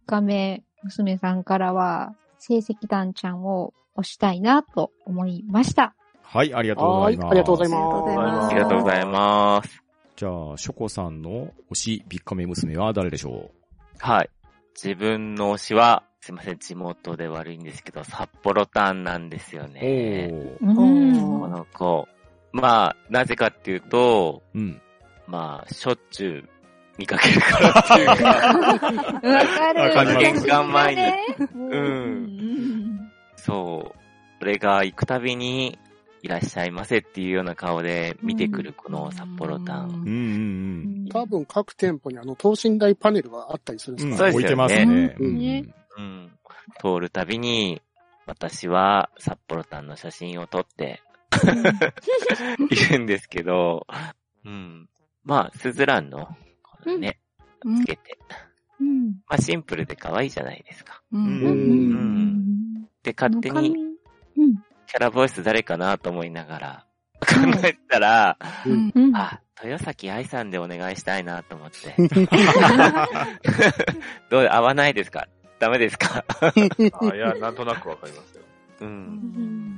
画面娘さんからは、成績団ちゃんを推したいなと思いました。はい、ありがとうごはい、ざいます。ありがとうございま。ますすありがとうございます。じゃあ、ショコさんの推しビッカメ娘は誰でしょはい。自分の推しは、すいません、地元で悪いんですけど、札幌タンなんですようね。おー。うんこの子。まあ、なぜかっていうと、うん。まあ、しょっちゅう見かけるからっていうか、わかる。玄関前にううんそう。俺が行くたびに、いらっしゃいませっていうような顔で見てくるこの札幌タン。うんうん多分各店舗にあの等身大パネルがあったりするんですうん。か、そうですよね置いてますね。うんねうん。通るたびに、私は札幌タンの写真を撮って、いるんですけど、うん。まあ、スズランの、このね、うんつけて。うんまあ、シンプルで可愛いじゃないですか。ううんうんんで、勝手に、うんキャラボイス誰かなと思いながら、考えてたら、うん。うんあ、豊崎愛さんでお願いしたいなと思って。どう、合わないですか？ダメですか？あいや、なんとなくわかりますよ。う。うん。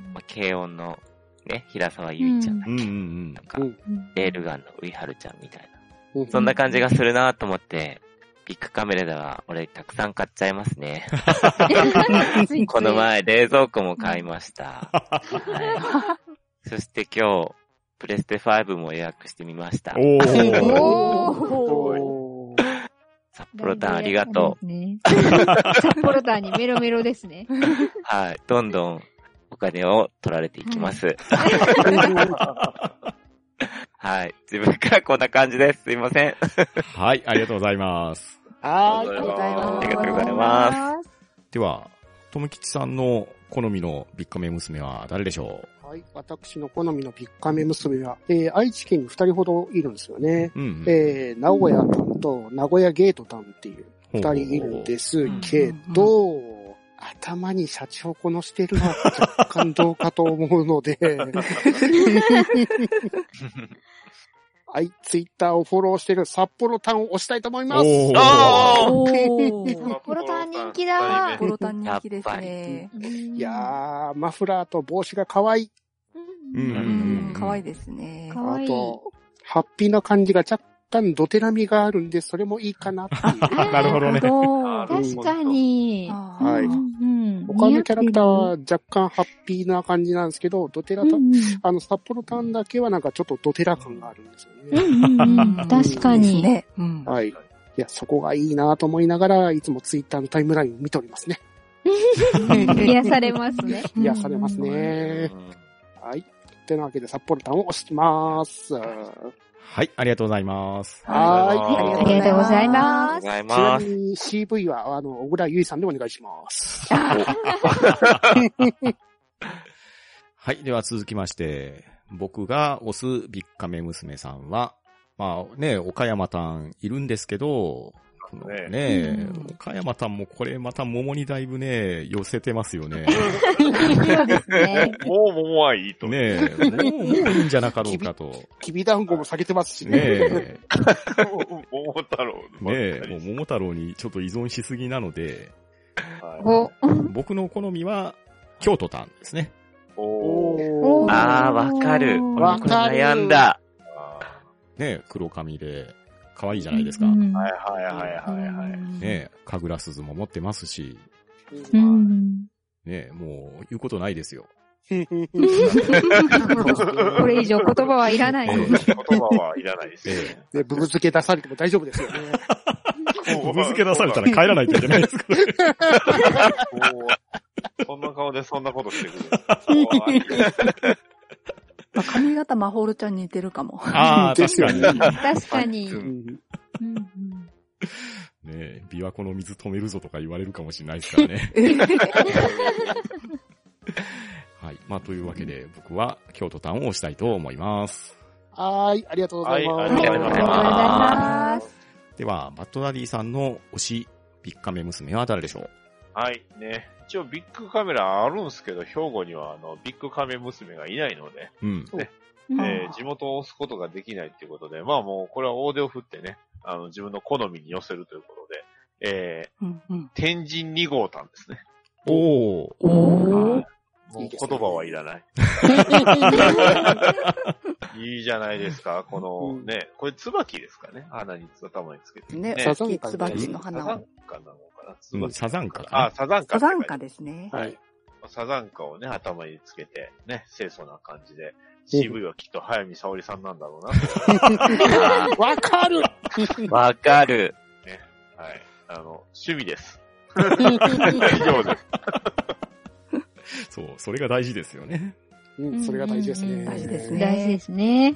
んまあ、軽音の、ね、平沢ゆいちゃんだっけ、うんうんなんかう、んレールガンのウイハルちゃんみたいな。うん。そんな感じがするなと思って、ビッグカメラでは俺たくさん買っちゃいますね。この前冷蔵庫も買いました。はい、そして今日、プレステ5も予約してみました。うん。おー。おー札幌タンありがとう。う。ね札幌タンにメロメロですね。はい。どんどんお金を取られていきます。はい。自分からこんな感じです。すいません。はい、ありがとうございます。はあり。がとうございますありがとうございます。では、ともきちさんの好みのビッカメ娘は誰でしょはい。私の好みのビッカメ娘は、えー、愛知県に二人ほどいるんですよね。ううん。えー、名古屋タンと名古屋ゲートタンっていう二人いるんですけど、頭にシャチホコのしてるのは若干どうかと思うので、はい、ツイッターをフォローしてる札幌タンを押したいと思います。おー札幌タン人気だ札幌タン人気ですね。いやー、マフラーと帽子が可愛い。うんうん、可愛いですね。あと、ハッピーな感じが若干ドテラミがあるんで、それもいいかなっていう。なるほどね。どう確かに。あはいうんうん他のキャラクターは若干ハッピーな感じなんですけど、ドテラタ、うんあの、札幌タンだけはなんかちょっとドテラ感があるんですようね。んうんうん確かに。ね。うん。はい。いや、そこがいいなと思いながら、いつもツイッターのタイムラインを見ておりますね。癒されますね。癒されますね。はい。というわけで、札幌タンを押します。はい、ありがとうございます。はありがとうございあます。りがとうございい。ちなます。みに CV は、あの、小倉優衣さんでお願いします。はい、では続きまして、僕が推すビッカメ娘さんは、まあね、岡山たんいるんですけど、ね。ねうん。岡山たんもこれまた桃にだいぶね、寄せてますよね。もう桃はいいと。ねえ、もう、もういいんじゃなかろうかと。きびだんごも下げてますしね。ね。え、桃太郎ねえ、もう桃太郎にちょっと依存しすぎなので、はい。お、僕の好みは京都タンですね。おー。おあー、わかる。わかる。悩んだ。あねえ、黒髪で、可愛いじゃないですか。はいはいはいはいはい。ねえ、神楽鈴も持ってますし、うん。ねえ、もう言うことないですよ。これ以上言葉はいらない。ええ言葉はいらないですよね。ね、ブブ漬け出されても大丈夫ですよね。ぶぶ漬け出されたら帰らないといけないですから。そんな顔でそんなことしてくる。髪型マホールちゃんに似てるかも。ああ、確かに。確かに。うんうんうんねえ、琵琶湖の水止めるぞとか言われるかもしれないですからね。はい。まあ、というわけで、僕は京都タウンを押したいと思います。はーい、ありがとうございます。はいありがとうございます。では、バッドダディさんの推し、ビッカメ娘は誰でしょう？はい、ね。一応ビッグカメラあるんですけど、兵庫にはあの、ビッグカメ娘がいないので、うん。うんえー地元を押すことができないっていうことで、まあもう、これは大手を振ってね、あの、自分の好みに寄せるということで、えうんうんー、天神2号館ですね。おー。おもいういですね言葉はいらない。い いじゃないですか、このね、これ椿ですかね鼻に頭につけて。ね、サザン大きいカ椿のサザン花を。カなのかなうん椿サザンカかあな、サザンカ。サザンカですね。はい。サザンカをね、頭につけて、ね、清楚な感じで、CV はきっと早見沙織さんなんだろうな。わかる わかる。はい。あの、趣味です。以上です。そう、それが大事ですよね。うん、それが大事ですね。大事ですね大事ですね。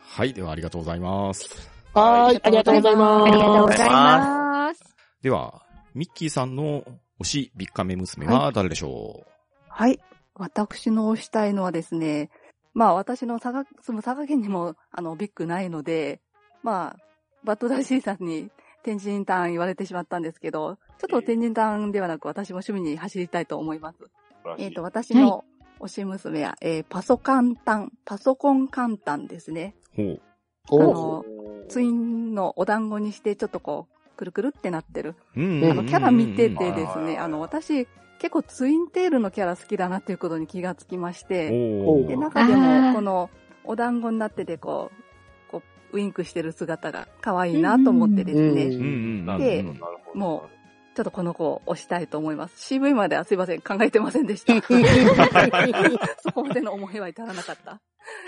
はい。では、ありがとうございます。はーい、ありがとうございます。ありがとうございます。では、ミッキーさんの推し、ビッカメ娘は誰でしょはい。私の推したいのはですね、まあ私の佐賀、住む佐賀県にも、あの、ビッグないので、まあ、バッドダディさんに天神ターン言われてしまったんですけど、ちょっと天神ターンではなく私も趣味に走りたいと思います。えっ、と、私の推し娘は、えーパソカンタン、パソコン簡単ですね。うほう。あお。の、ツインのお団子にしてちょっとこう、くるくるってなってる。うんあの、キャラ見ててですうんね、あの、私、結構ツインテールのキャラ好きだなっていうことに気がつきまして、で。中であも、ー。この、お団子になってて、こう、こう、ウインクしてる姿が可愛いなと思ってですうんね、うんうちょっとこの子を推したいと思います。CV まではすいません、考えてませんでした。そこまでの思いは至らなかった。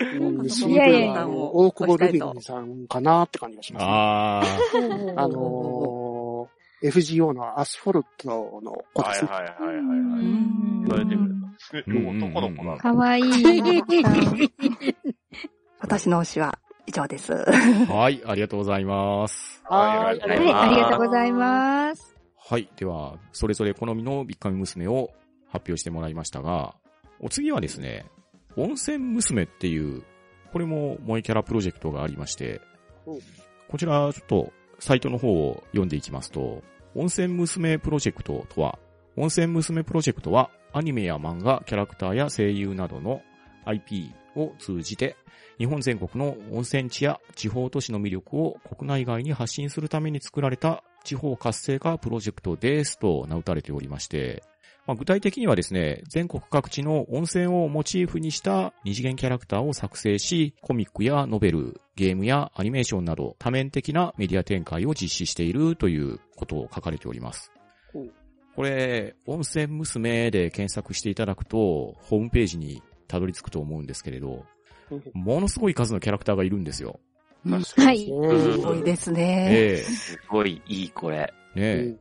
CV やいやいやは、あの、大久保ルビンさんかなって感じがします、ね。あー。あのー、FGO のアスフォルトの子ですね。はいはいはいはいはい。うん言われてみると。すうんごい男の子なの。かわいい。私の推しは以上です。はい、ありがとうございます。はーい、あはい、りがとうございます。はい。では、それぞれ好みのビッカメ娘を発表してもらいましたが、お次はですね、温泉娘っていう、これも萌えキャラプロジェクトがありましてうん、こちらちょっとサイトの方を読んでいきますと、温泉娘プロジェクトとは、温泉娘プロジェクトはアニメや漫画、キャラクターや声優などの IP を通じて、日本全国の温泉地や地方都市の魅力を国内外に発信するために作られた地方活性化プロジェクトですと名打たれておりまして、まあ、具体的にはですね、全国各地の温泉をモチーフにした二次元キャラクターを作成し、コミックやノベル、ゲームやアニメーションなど多面的なメディア展開を実施しているということを書かれております。これ、温泉娘で検索していただくと、ホームページにたどり着くと思うんですけれど、ものすごい数のキャラクターがいるんですよ。はいすごいですね。えすごいいい、これ。えねえうん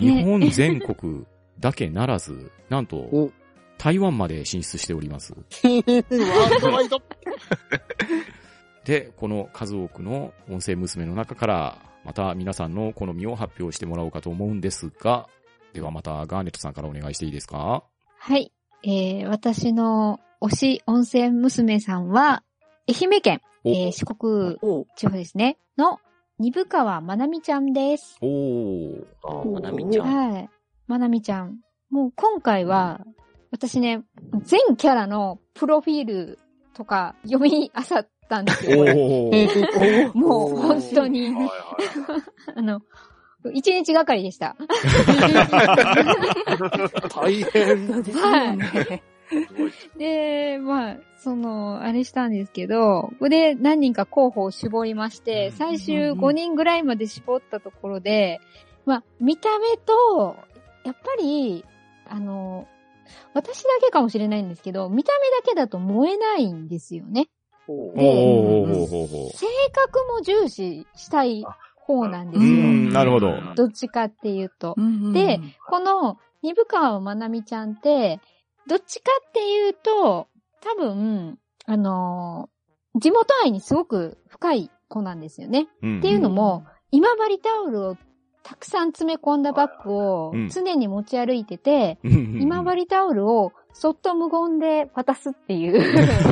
日本全国だけならず、なんとお、台湾まで進出しております。ワールドワイド。で、この数多くの音声娘の中から、また皆さんの好みを発表してもらおうかと思うんですが、ではまたガーネットさんからお願いしていいですか？はい。えー、私の推し温泉娘さんは、愛媛県、おえー四国お地方ですね、の、二部川まなみちゃんです。おー。あまなみちゃん。はい。まなみちゃん。もう今回は、私ね、全キャラのプロフィールとか読み漁ったんですよ。もう本当に、あの、一日がかりでした。大変。そうですよね。すごい。で、まあ、その、あれしたんですけど、ここで何人か候補を絞りまして、最終5人ぐらいまで絞ったところで、まあ、見た目と、やっぱり、あの、私だけかもしれないんですけど、見た目だけだと燃えないんですよね。ほうでおーほうほうほ性格も重視したい方なんですよ。ん、なるほど。どっちかっていうと。うんで、この、二部川まなみちゃんって、どっちかっていうと、多分、あのー地元愛にすごく深い子なんですよね。うん。っていうのも、今治タオルをたくさん詰め込んだバッグをうん。常に持ち歩いてて、うん。今治タオルをそっと無言で渡すっていう、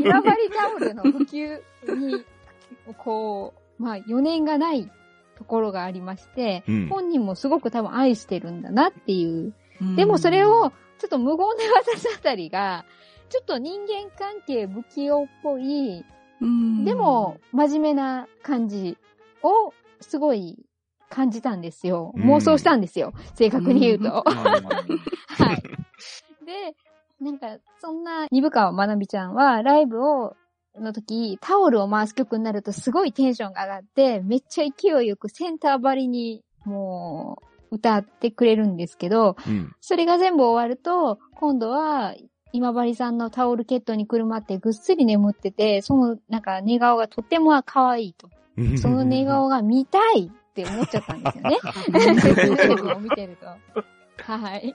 今治タオルの普及に、こう、まあ余念がないところがありまして、うん。本人もすごく多分愛してるんだなっていう。うん。でもそれを、ちょっと無言で渡すあたりが、ちょっと人間関係不器用っぽい、うんでも、真面目な感じをすごい感じたんですよ。うん妄想したんですよ。正確に言うと。うん はい。で、なんか、そんな、二部川まなみちゃんは、ライブを、の時、タオルを回す曲になるとすごいテンションが上がって、めっちゃ勢いよくセンター張りに、もう、歌ってくれるんですけど、うん。それが全部終わると、今度は、今治さんのタオルケットにくるまってぐっすり眠ってて、そのなんか寝顔がとても可愛いと。その寝顔が見たいって思っちゃったんですよね。ライブを見てると。はい。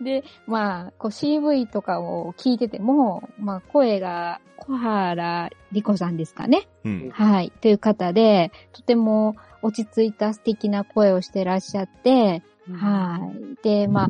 で、まあ、こう CV とかを聞いてても、まあ声が小原莉子さんですかね。うん。はい。という方で、とても落ち着いた素敵な声をしてらっしゃって、はい。で、まあ、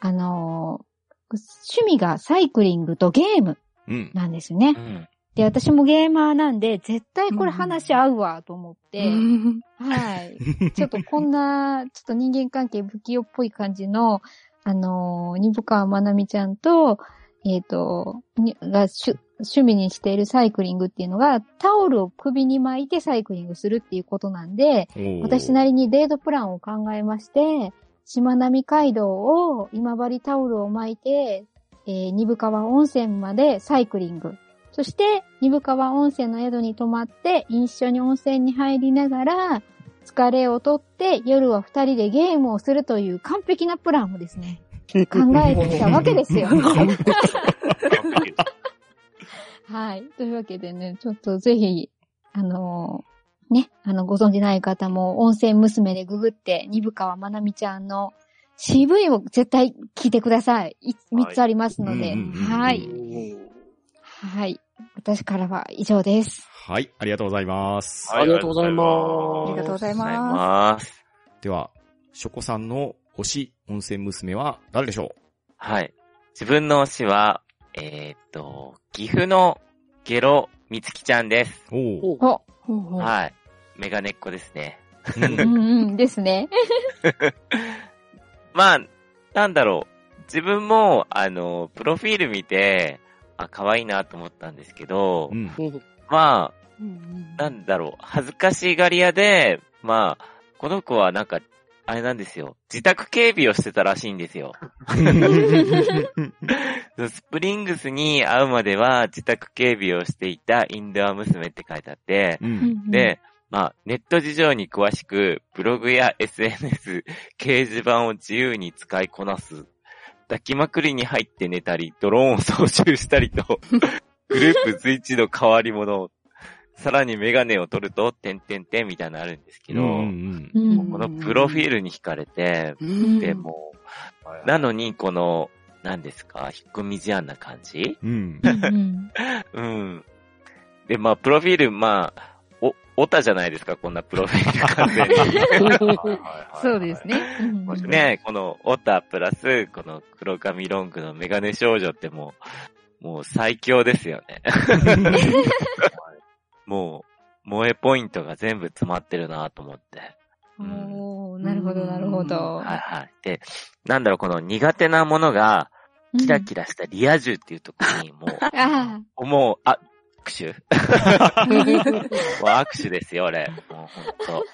あのー趣味がサイクリングとゲームうん。なんですよねう。ん。で、私もゲーマーなんで、絶対これ話合うわと思って、うんはい。ちょっとこんな、ちょっと人間関係不器用っぽい感じの、あのー、にぶかわまなみちゃんと、えっ、と、にがしゅ趣味にしているサイクリングっていうのが、タオルを首に巻いてサイクリングするっていうことなんで、私なりにデートプランを考えまして、しまなみ海道を今治タオルを巻いて、えー、二部川温泉までサイクリング。そして、二部川温泉の宿に泊まって、一緒に温泉に入りながら、疲れをとって、夜は二人でゲームをするという完璧なプランをですね、考えてきたわけですよ。はい。というわけでね、ちょっとぜひ、あのーね、あの、ご存じない方も、温泉娘でググって、二部川まなみちゃんの CV を絶対聞いてください。い3つありますので。はい。はい。私からは以上です。はい、ありがとうございます。ありがとうございますありがとうございまます。では、ショコさんの推し温泉娘は誰でしょはい。自分の推しは、えーっと、岐阜のゲロみつきちゃんです。うおう。お、す。ほうほうはい。メガネっ子ですね。うんうんうんですね。まあ、なんだろう。自分も、あの、プロフィール見て、あ、可愛いなと思ったんですけど、うん。まあ、うんうんなんだろう。恥ずかしがり屋で、まあ、この子はなんか、あれなんですよ。自宅警備をしてたらしいんですよ。スプリングスに会うまでは自宅警備をしていたインドア娘って書いてあって、うん。で、まあ、ネット事情に詳しく、ブログや SNS、掲示板を自由に使いこなす。抱きまくりに入って寝たり、ドローンを操縦したりと、グループ随一の変わり者。さらにメガネを取ると、てんてんてんみたいなのあるんですけど、うんうんこのプロフィールに惹かれて、うんで、もはい、なのに、この、何ですか、引っ込み思案な感じ？うん。うんうん。で、まあ、プロフィール、まあ、お、オタじゃないですか、こんなプロフィール完全に。そうですね。うんねこのオタプラス、この黒髪ロングのメガネ少女ってもう、もう最強ですよね。もう、萌えポイントが全部詰まってるなと思って。おーなるほど、なるほど。はいはい。で、なんだろう、この苦手なものが、キラキラしたリア充っていうところに、もあう、もう、あ、握手？握手ですよ、俺。もうほんと。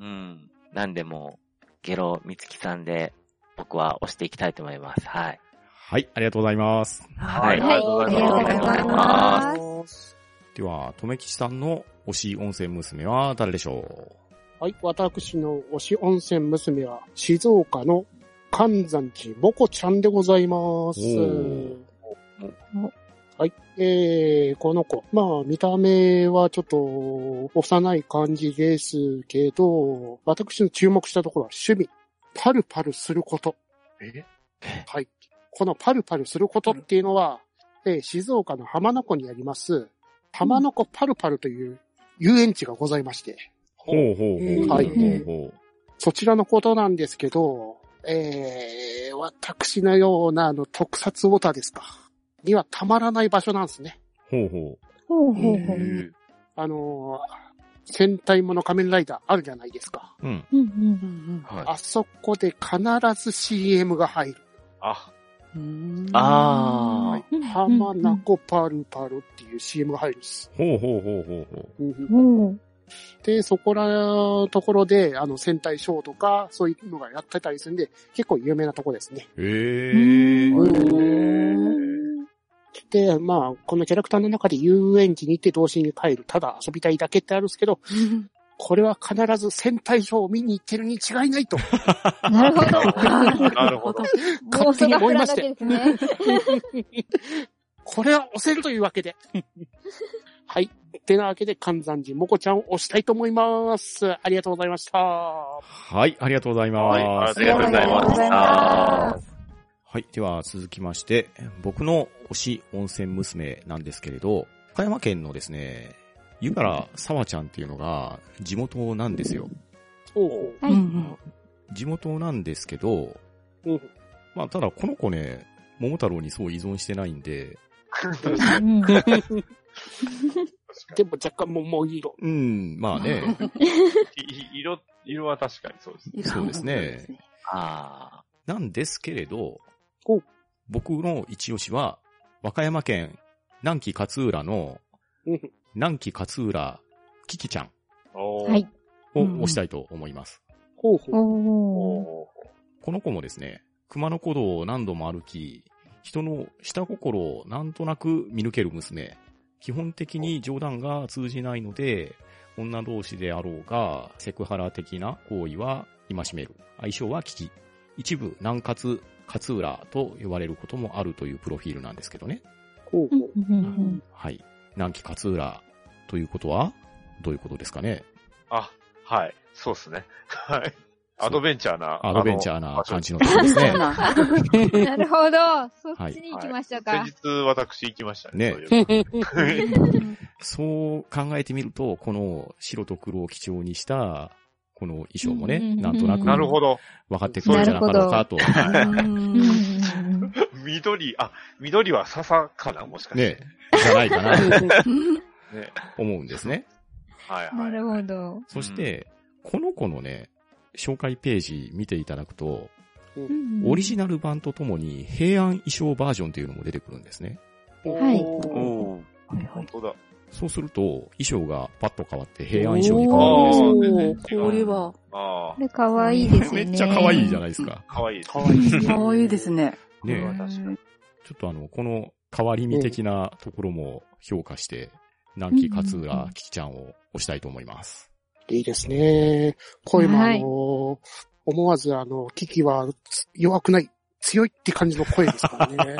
うん。なんでもう、ゲロみつきさんで、僕は押していきたいと思います。はい。はい、ありがとうございます。はいはい、ありがとうございます。では、とめきちさんの推し温泉娘は誰でしょはい、私の推し温泉娘は、静岡の関山寺もこちゃんでございますお。はい、えー、この子。まあ、見た目はちょっと、幼い感じですけど、私の注目したところは趣味。パルパルすること。え？はい。このパルパルすることっていうのは、えー静岡の浜名湖にあります、浜名湖パルパルという遊園地がございまして、うほうほうほう。はいほうほうそちらのことなんですけど、えー、私のようなあの特撮オタですか。にはたまらない場所なんですね。ほうほほうほうほう。あのー戦隊もの仮面ライダーあるじゃないですか。う。うん。うんうんはい。あそこで必ず CM が入る。あ、あうん浜名湖パルパルっていう CM が入るんです。ほうほうほうほうほう。うんほう。で、そこらところで、あの、戦隊ショーとか、そういうのがやってたりするんで、結構有名なとこですね。へー。うんで、まあ、このキャラクターの中で遊園地に行って童心に帰る、ただ遊びたいだけってあるんですけど、これは必ず戦隊ショーを見に行ってるに違いないと。なるほど。なるほど。妄想が膨らんだけですね。これは押せるというわけで。はい。てなわけで、関山寺もこちゃんを押したいと思います。ありがとうございました。はい、ありがとうございはい、ます。ありがとうございました。はい。では、続きまして、僕の推し温泉娘なんですけれど、岡山県のですね、湯原沢ちゃんっていうのが地元なんですよ。おうはい。地元なんですけど、うんまあ、ただこの子ね、桃太郎にそう依存してないんで、う んでも若干もう、もういい色。うん、まあね、い 色、色は確かにそうですね。そうですね。あなんですけれどお、僕の一押しは、和歌山県南紀勝浦のうん南紀勝浦キキちゃんおーはい。を押したいと思います。ほうほう。この子もですね、熊野古道を何度も歩き、人の下心をなんとなく見抜ける娘。基本的に冗談が通じないので、女同士であろうが、セクハラ的な行為は戒める。相性は危機。一部、南葛、勝浦と呼ばれることもあるというプロフィールなんですけどね。ほうほう。はい。南紀勝浦ということは、どういうことですかね？あ、はい。そうですね。はい。アドベンチャーな。アドベンチャーな感じのところですね。うんなるほど。そっちに行きましたか。先日私行きましたね。ね そう考えてみると、この白と黒を基調にした、この衣装もね、なんとなくなるほど。分かってくるんじゃなかろうかと、緑、あ、緑は笹かなもしかして。ね、じゃないかなと ね。思うんですね。はいはい。なるほど。そして、この子のね、紹介ページ見ていただくと、オリジナル版とともに平安衣装バージョンというのも出てくるんですね。はいおー本当だ。そうすると、衣装がパッと変わって平安衣装に変わるんですよ。おねーこれは、あこれかわいいですよね。めっちゃ可愛いじゃないですか。あ、かわいいかわいいですね。ね。ねこれは確かに。ちょっとあの、この変わり身的なところも評価して、南紀勝浦キキちゃんを押したいと思います。いいですね。声もあはいの、思わずあの、キキはつ弱くない、強いって感じの声ですからね。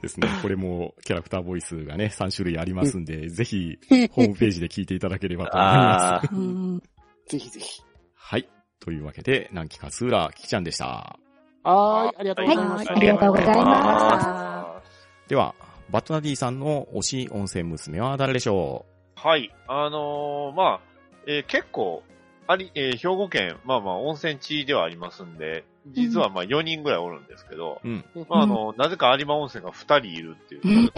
ですね。これもキャラクターボイスがね、3種類ありますんで、ぜひ、ホームページで聞いていただければと思います。ぜひぜひ。はい。というわけで、南紀勝浦キキちゃんでした。はーい、ありがとうございまはいした。ありがとうございますあでは、バットナディさんの推し温泉娘は誰でしょはい。あのーまあ、えー結構、あり、えー兵庫県、まあまあ温泉地ではありますんで、実はまあ4人ぐらいおるんですけど、ううん。まああの、なぜか有馬温泉が2人いるっていう、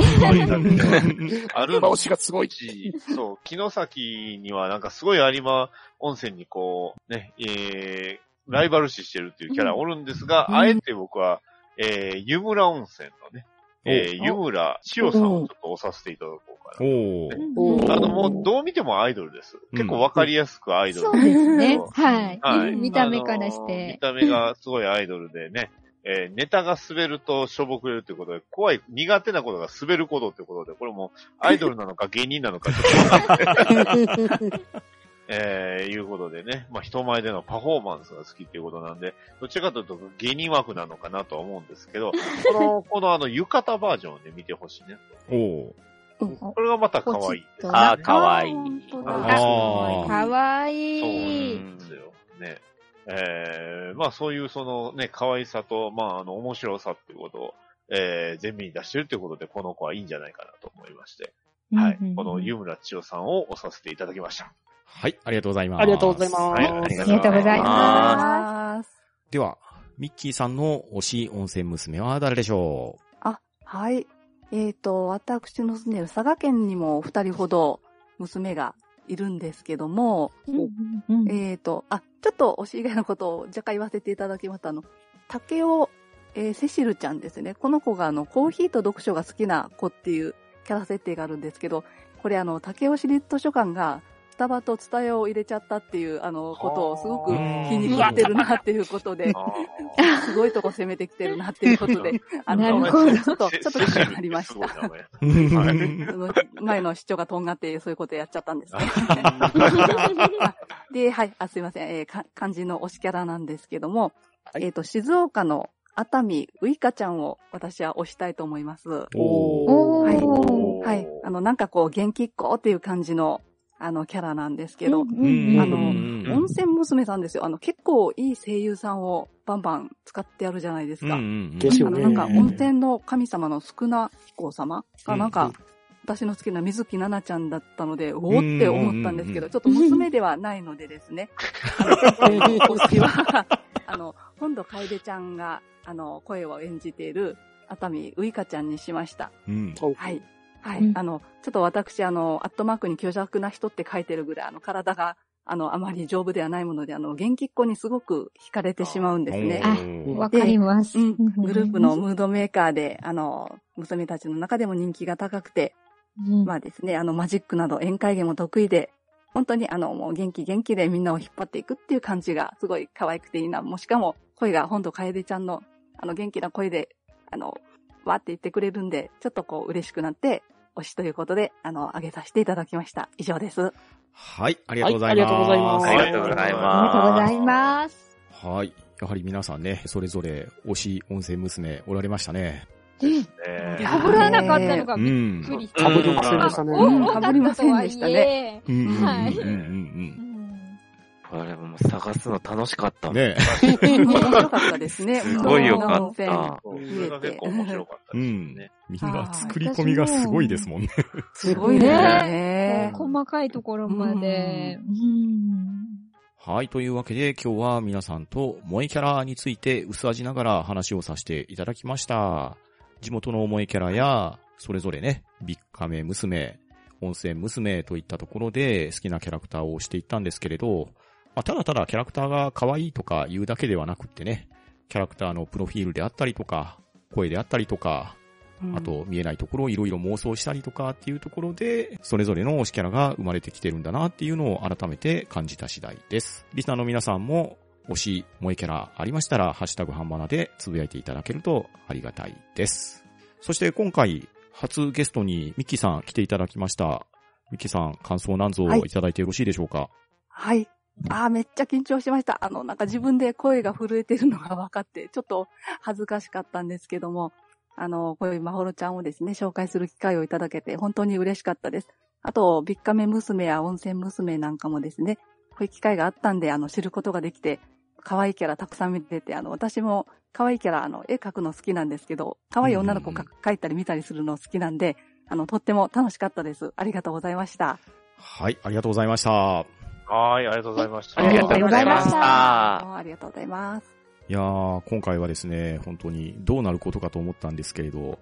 あるの。今推しがすごい。し、そう、城崎にはなんかすごい有馬温泉にこう、ね、えー、ライバル視してるっていうキャラおるんですが、うん。あえて僕は、えー、湯村温泉のね、えー、湯村千代さんをちょっと押させていただこうかな。おー。あの、もう、どう見てもアイドルです。結構わかりやすくアイドル。そうですね。はい。はい見た目からして見。た目がすごいアイドルでね、えーネタが滑るとしょぼくれるということで、怖い、苦手なことが滑ることということで、これもアイドルなのか芸人なのかちょっと えー、いうことでね、まあ人前でのパフォーマンスが好きっていうことなんで、どちらかというと芸人枠なのかなとは思うんですけど、この、このあの浴衣バージョンをね、見てほしいね。おー。これがまた可愛い。あー、かわいい。本当だあーかわそういい。なんですよ。ね。えー、まあそういうそのね、可愛さと、まああの、面白さっていうことを、えー、全面に出してるっていうことで、この子はいいんじゃないかなと思いまして、はい。この湯村千代さんを押させていただきました。はい、ありがとうございます。ありがとうございます。はい、ありがとうございありがとうございまます。では、ミッキーさんの推し温泉娘は誰でしょはい。えっ、と、私の住んでいる佐賀県にも二人ほど娘がいるんですけども、えっ、と、あ、ちょっと推し以外のことを若干言わせていただきますと、あの、竹尾、えーセシルちゃんですね。この子があの、コーヒーと読書が好きな子っていうキャラ設定があるんですけど、これあの、竹尾市立図書館が、スタバとツタヤを入れちゃったっていう、あの、ことをすごく気に入ってるなっていうことで、あすごいとこ攻めてきてるなっていうことで、あなの、ちょっと、ちょっと気になりました。前の市長がとんがってそういうことやっちゃったんですね。で、はい、あ、すいません、えーか漢字の推しキャラなんですけども、はいえっ、と、静岡の熱海ウイカちゃんを私は推したいと思います。おー。はいはい。あの、なんかこう、元気っ子っていう感じの、あの、キャラなんですけど、あのうん。温泉娘さんですよ。あの、結構いい声優さんをバンバン使ってやるじゃないですか。あの、なんか、温泉の神様の少な彦様が、なんか、私の好きな水木奈々ちゃんだったので、おおって思ったんですけど、ちょっと娘ではないのでですね、あの今年は、あの、本土楓ちゃん。が、あの、声を演じている、熱海ウイカちゃん。にしました。うん。はい。はい。うんあの、ちょっと私、あの、アットマークに虚弱な人って書いてるぐらい、あの、体が、あの、あまり丈夫ではないもので、あの、元気っ子にすごく惹かれてしまうんですね。あわかります。うん、グループのムードメーカーで、あの、娘たちの中でも人気が高くて、うんまあですね、あの、マジックなど宴会芸も得意で、本当にあの、もう元気元気でみんなを引っ張っていくっていう感じがすごい可愛くていいな。もうしかも、声が本土楓ちゃんの、あの、元気な声で、あの、わーって言ってくれるんで、ちょっとこう、嬉しくなって、推しということで、あの、あげさせていただきました。以上です。はい、ありがとうございます。はいありがとうございますありがとうございありがとうまございます。はい。やはり皆さんね、それぞれ推し温泉娘おられましたね。ねいやかぶらなかったのがびっうん。くりしうんた。被りませんでしたね。うん多被りませんでしたね。うんうんうんうんはいうんこれもう探すの楽しかった。うん。ね面白かったですね。すごいよかった。そうそれが結構面白かったですうんね。。みんな作り込みがすごいですもんね。すごいですね。細かいところまで。うんはい。というわけで今日は皆さんと萌えキャラについて薄味ながら話をさせていただきました。地元の萌えキャラや、それぞれね、ビッカメ娘、温泉娘といったところで好きなキャラクターをしていったんですけれど、まあ、ただただキャラクターが可愛いとか言うだけではなくってね、キャラクターのプロフィールであったりとか、声であったりとか、うんあと見えないところをいろいろ妄想したりとかっていうところで、それぞれの推しキャラが生まれてきてるんだなっていうのを改めて感じた次第です。リスナーの皆さんも推し、萌えキャラありましたら、ハッシュタグハンバナでつぶやいていただけるとありがたいです。そして今回、初ゲストにミッキーさん来ていただきました。ミッキーさん、感想なんぞはいいただいてよろしいでしょうか、はい。あーめっちゃ緊張しました。あの、なんか自分で声が震えてるのが分かって、ちょっと恥ずかしかったんですけども、あの、こういうまほろちゃんをですね、紹介する機会をいただけて本当に嬉しかったです。あと、ビッカメ娘や温泉娘なんかもですね、こういう機会があったんで、あの、知ることができて、可愛いキャラたくさん見てて、あの、私も可愛いキャラ、あの、絵描くの好きなんですけど、可愛い女の子が描いたり見たりするの好きなんで、あの、とっても楽しかったです。ありがとうございました。はい、ありがとうございました。はい、ありがとうございました。ありがとうございましあた。ありがとうございます。いやー、今回はですね、本当にどうなることかと思ったんですけれど、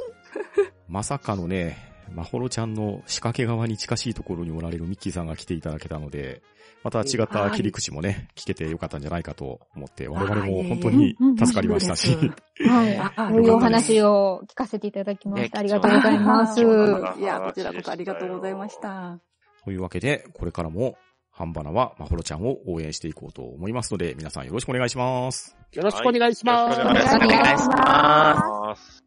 まさかのね、まほろちゃんの仕掛け側に近しいところにおられるミッキーさんが来ていただけたので、また違った切り口もね、聞けてよかったんじゃないかと思って、我々も本当に助かりましたし、はい。あそういうお話を聞かせていただきました。ありがとうございます。いや、こちらこそありがとうございました。というわけで、これからも、ハンバナはまほろちゃんを応援していこうと思いますので、皆さんよろしくお願いします。よろしくお願いします。はいよろしくお願いします。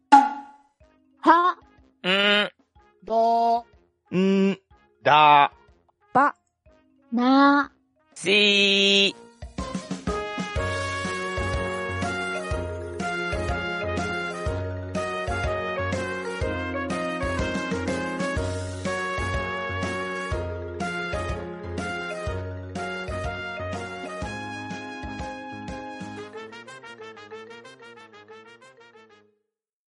は、ん。どん、だば、な、しー。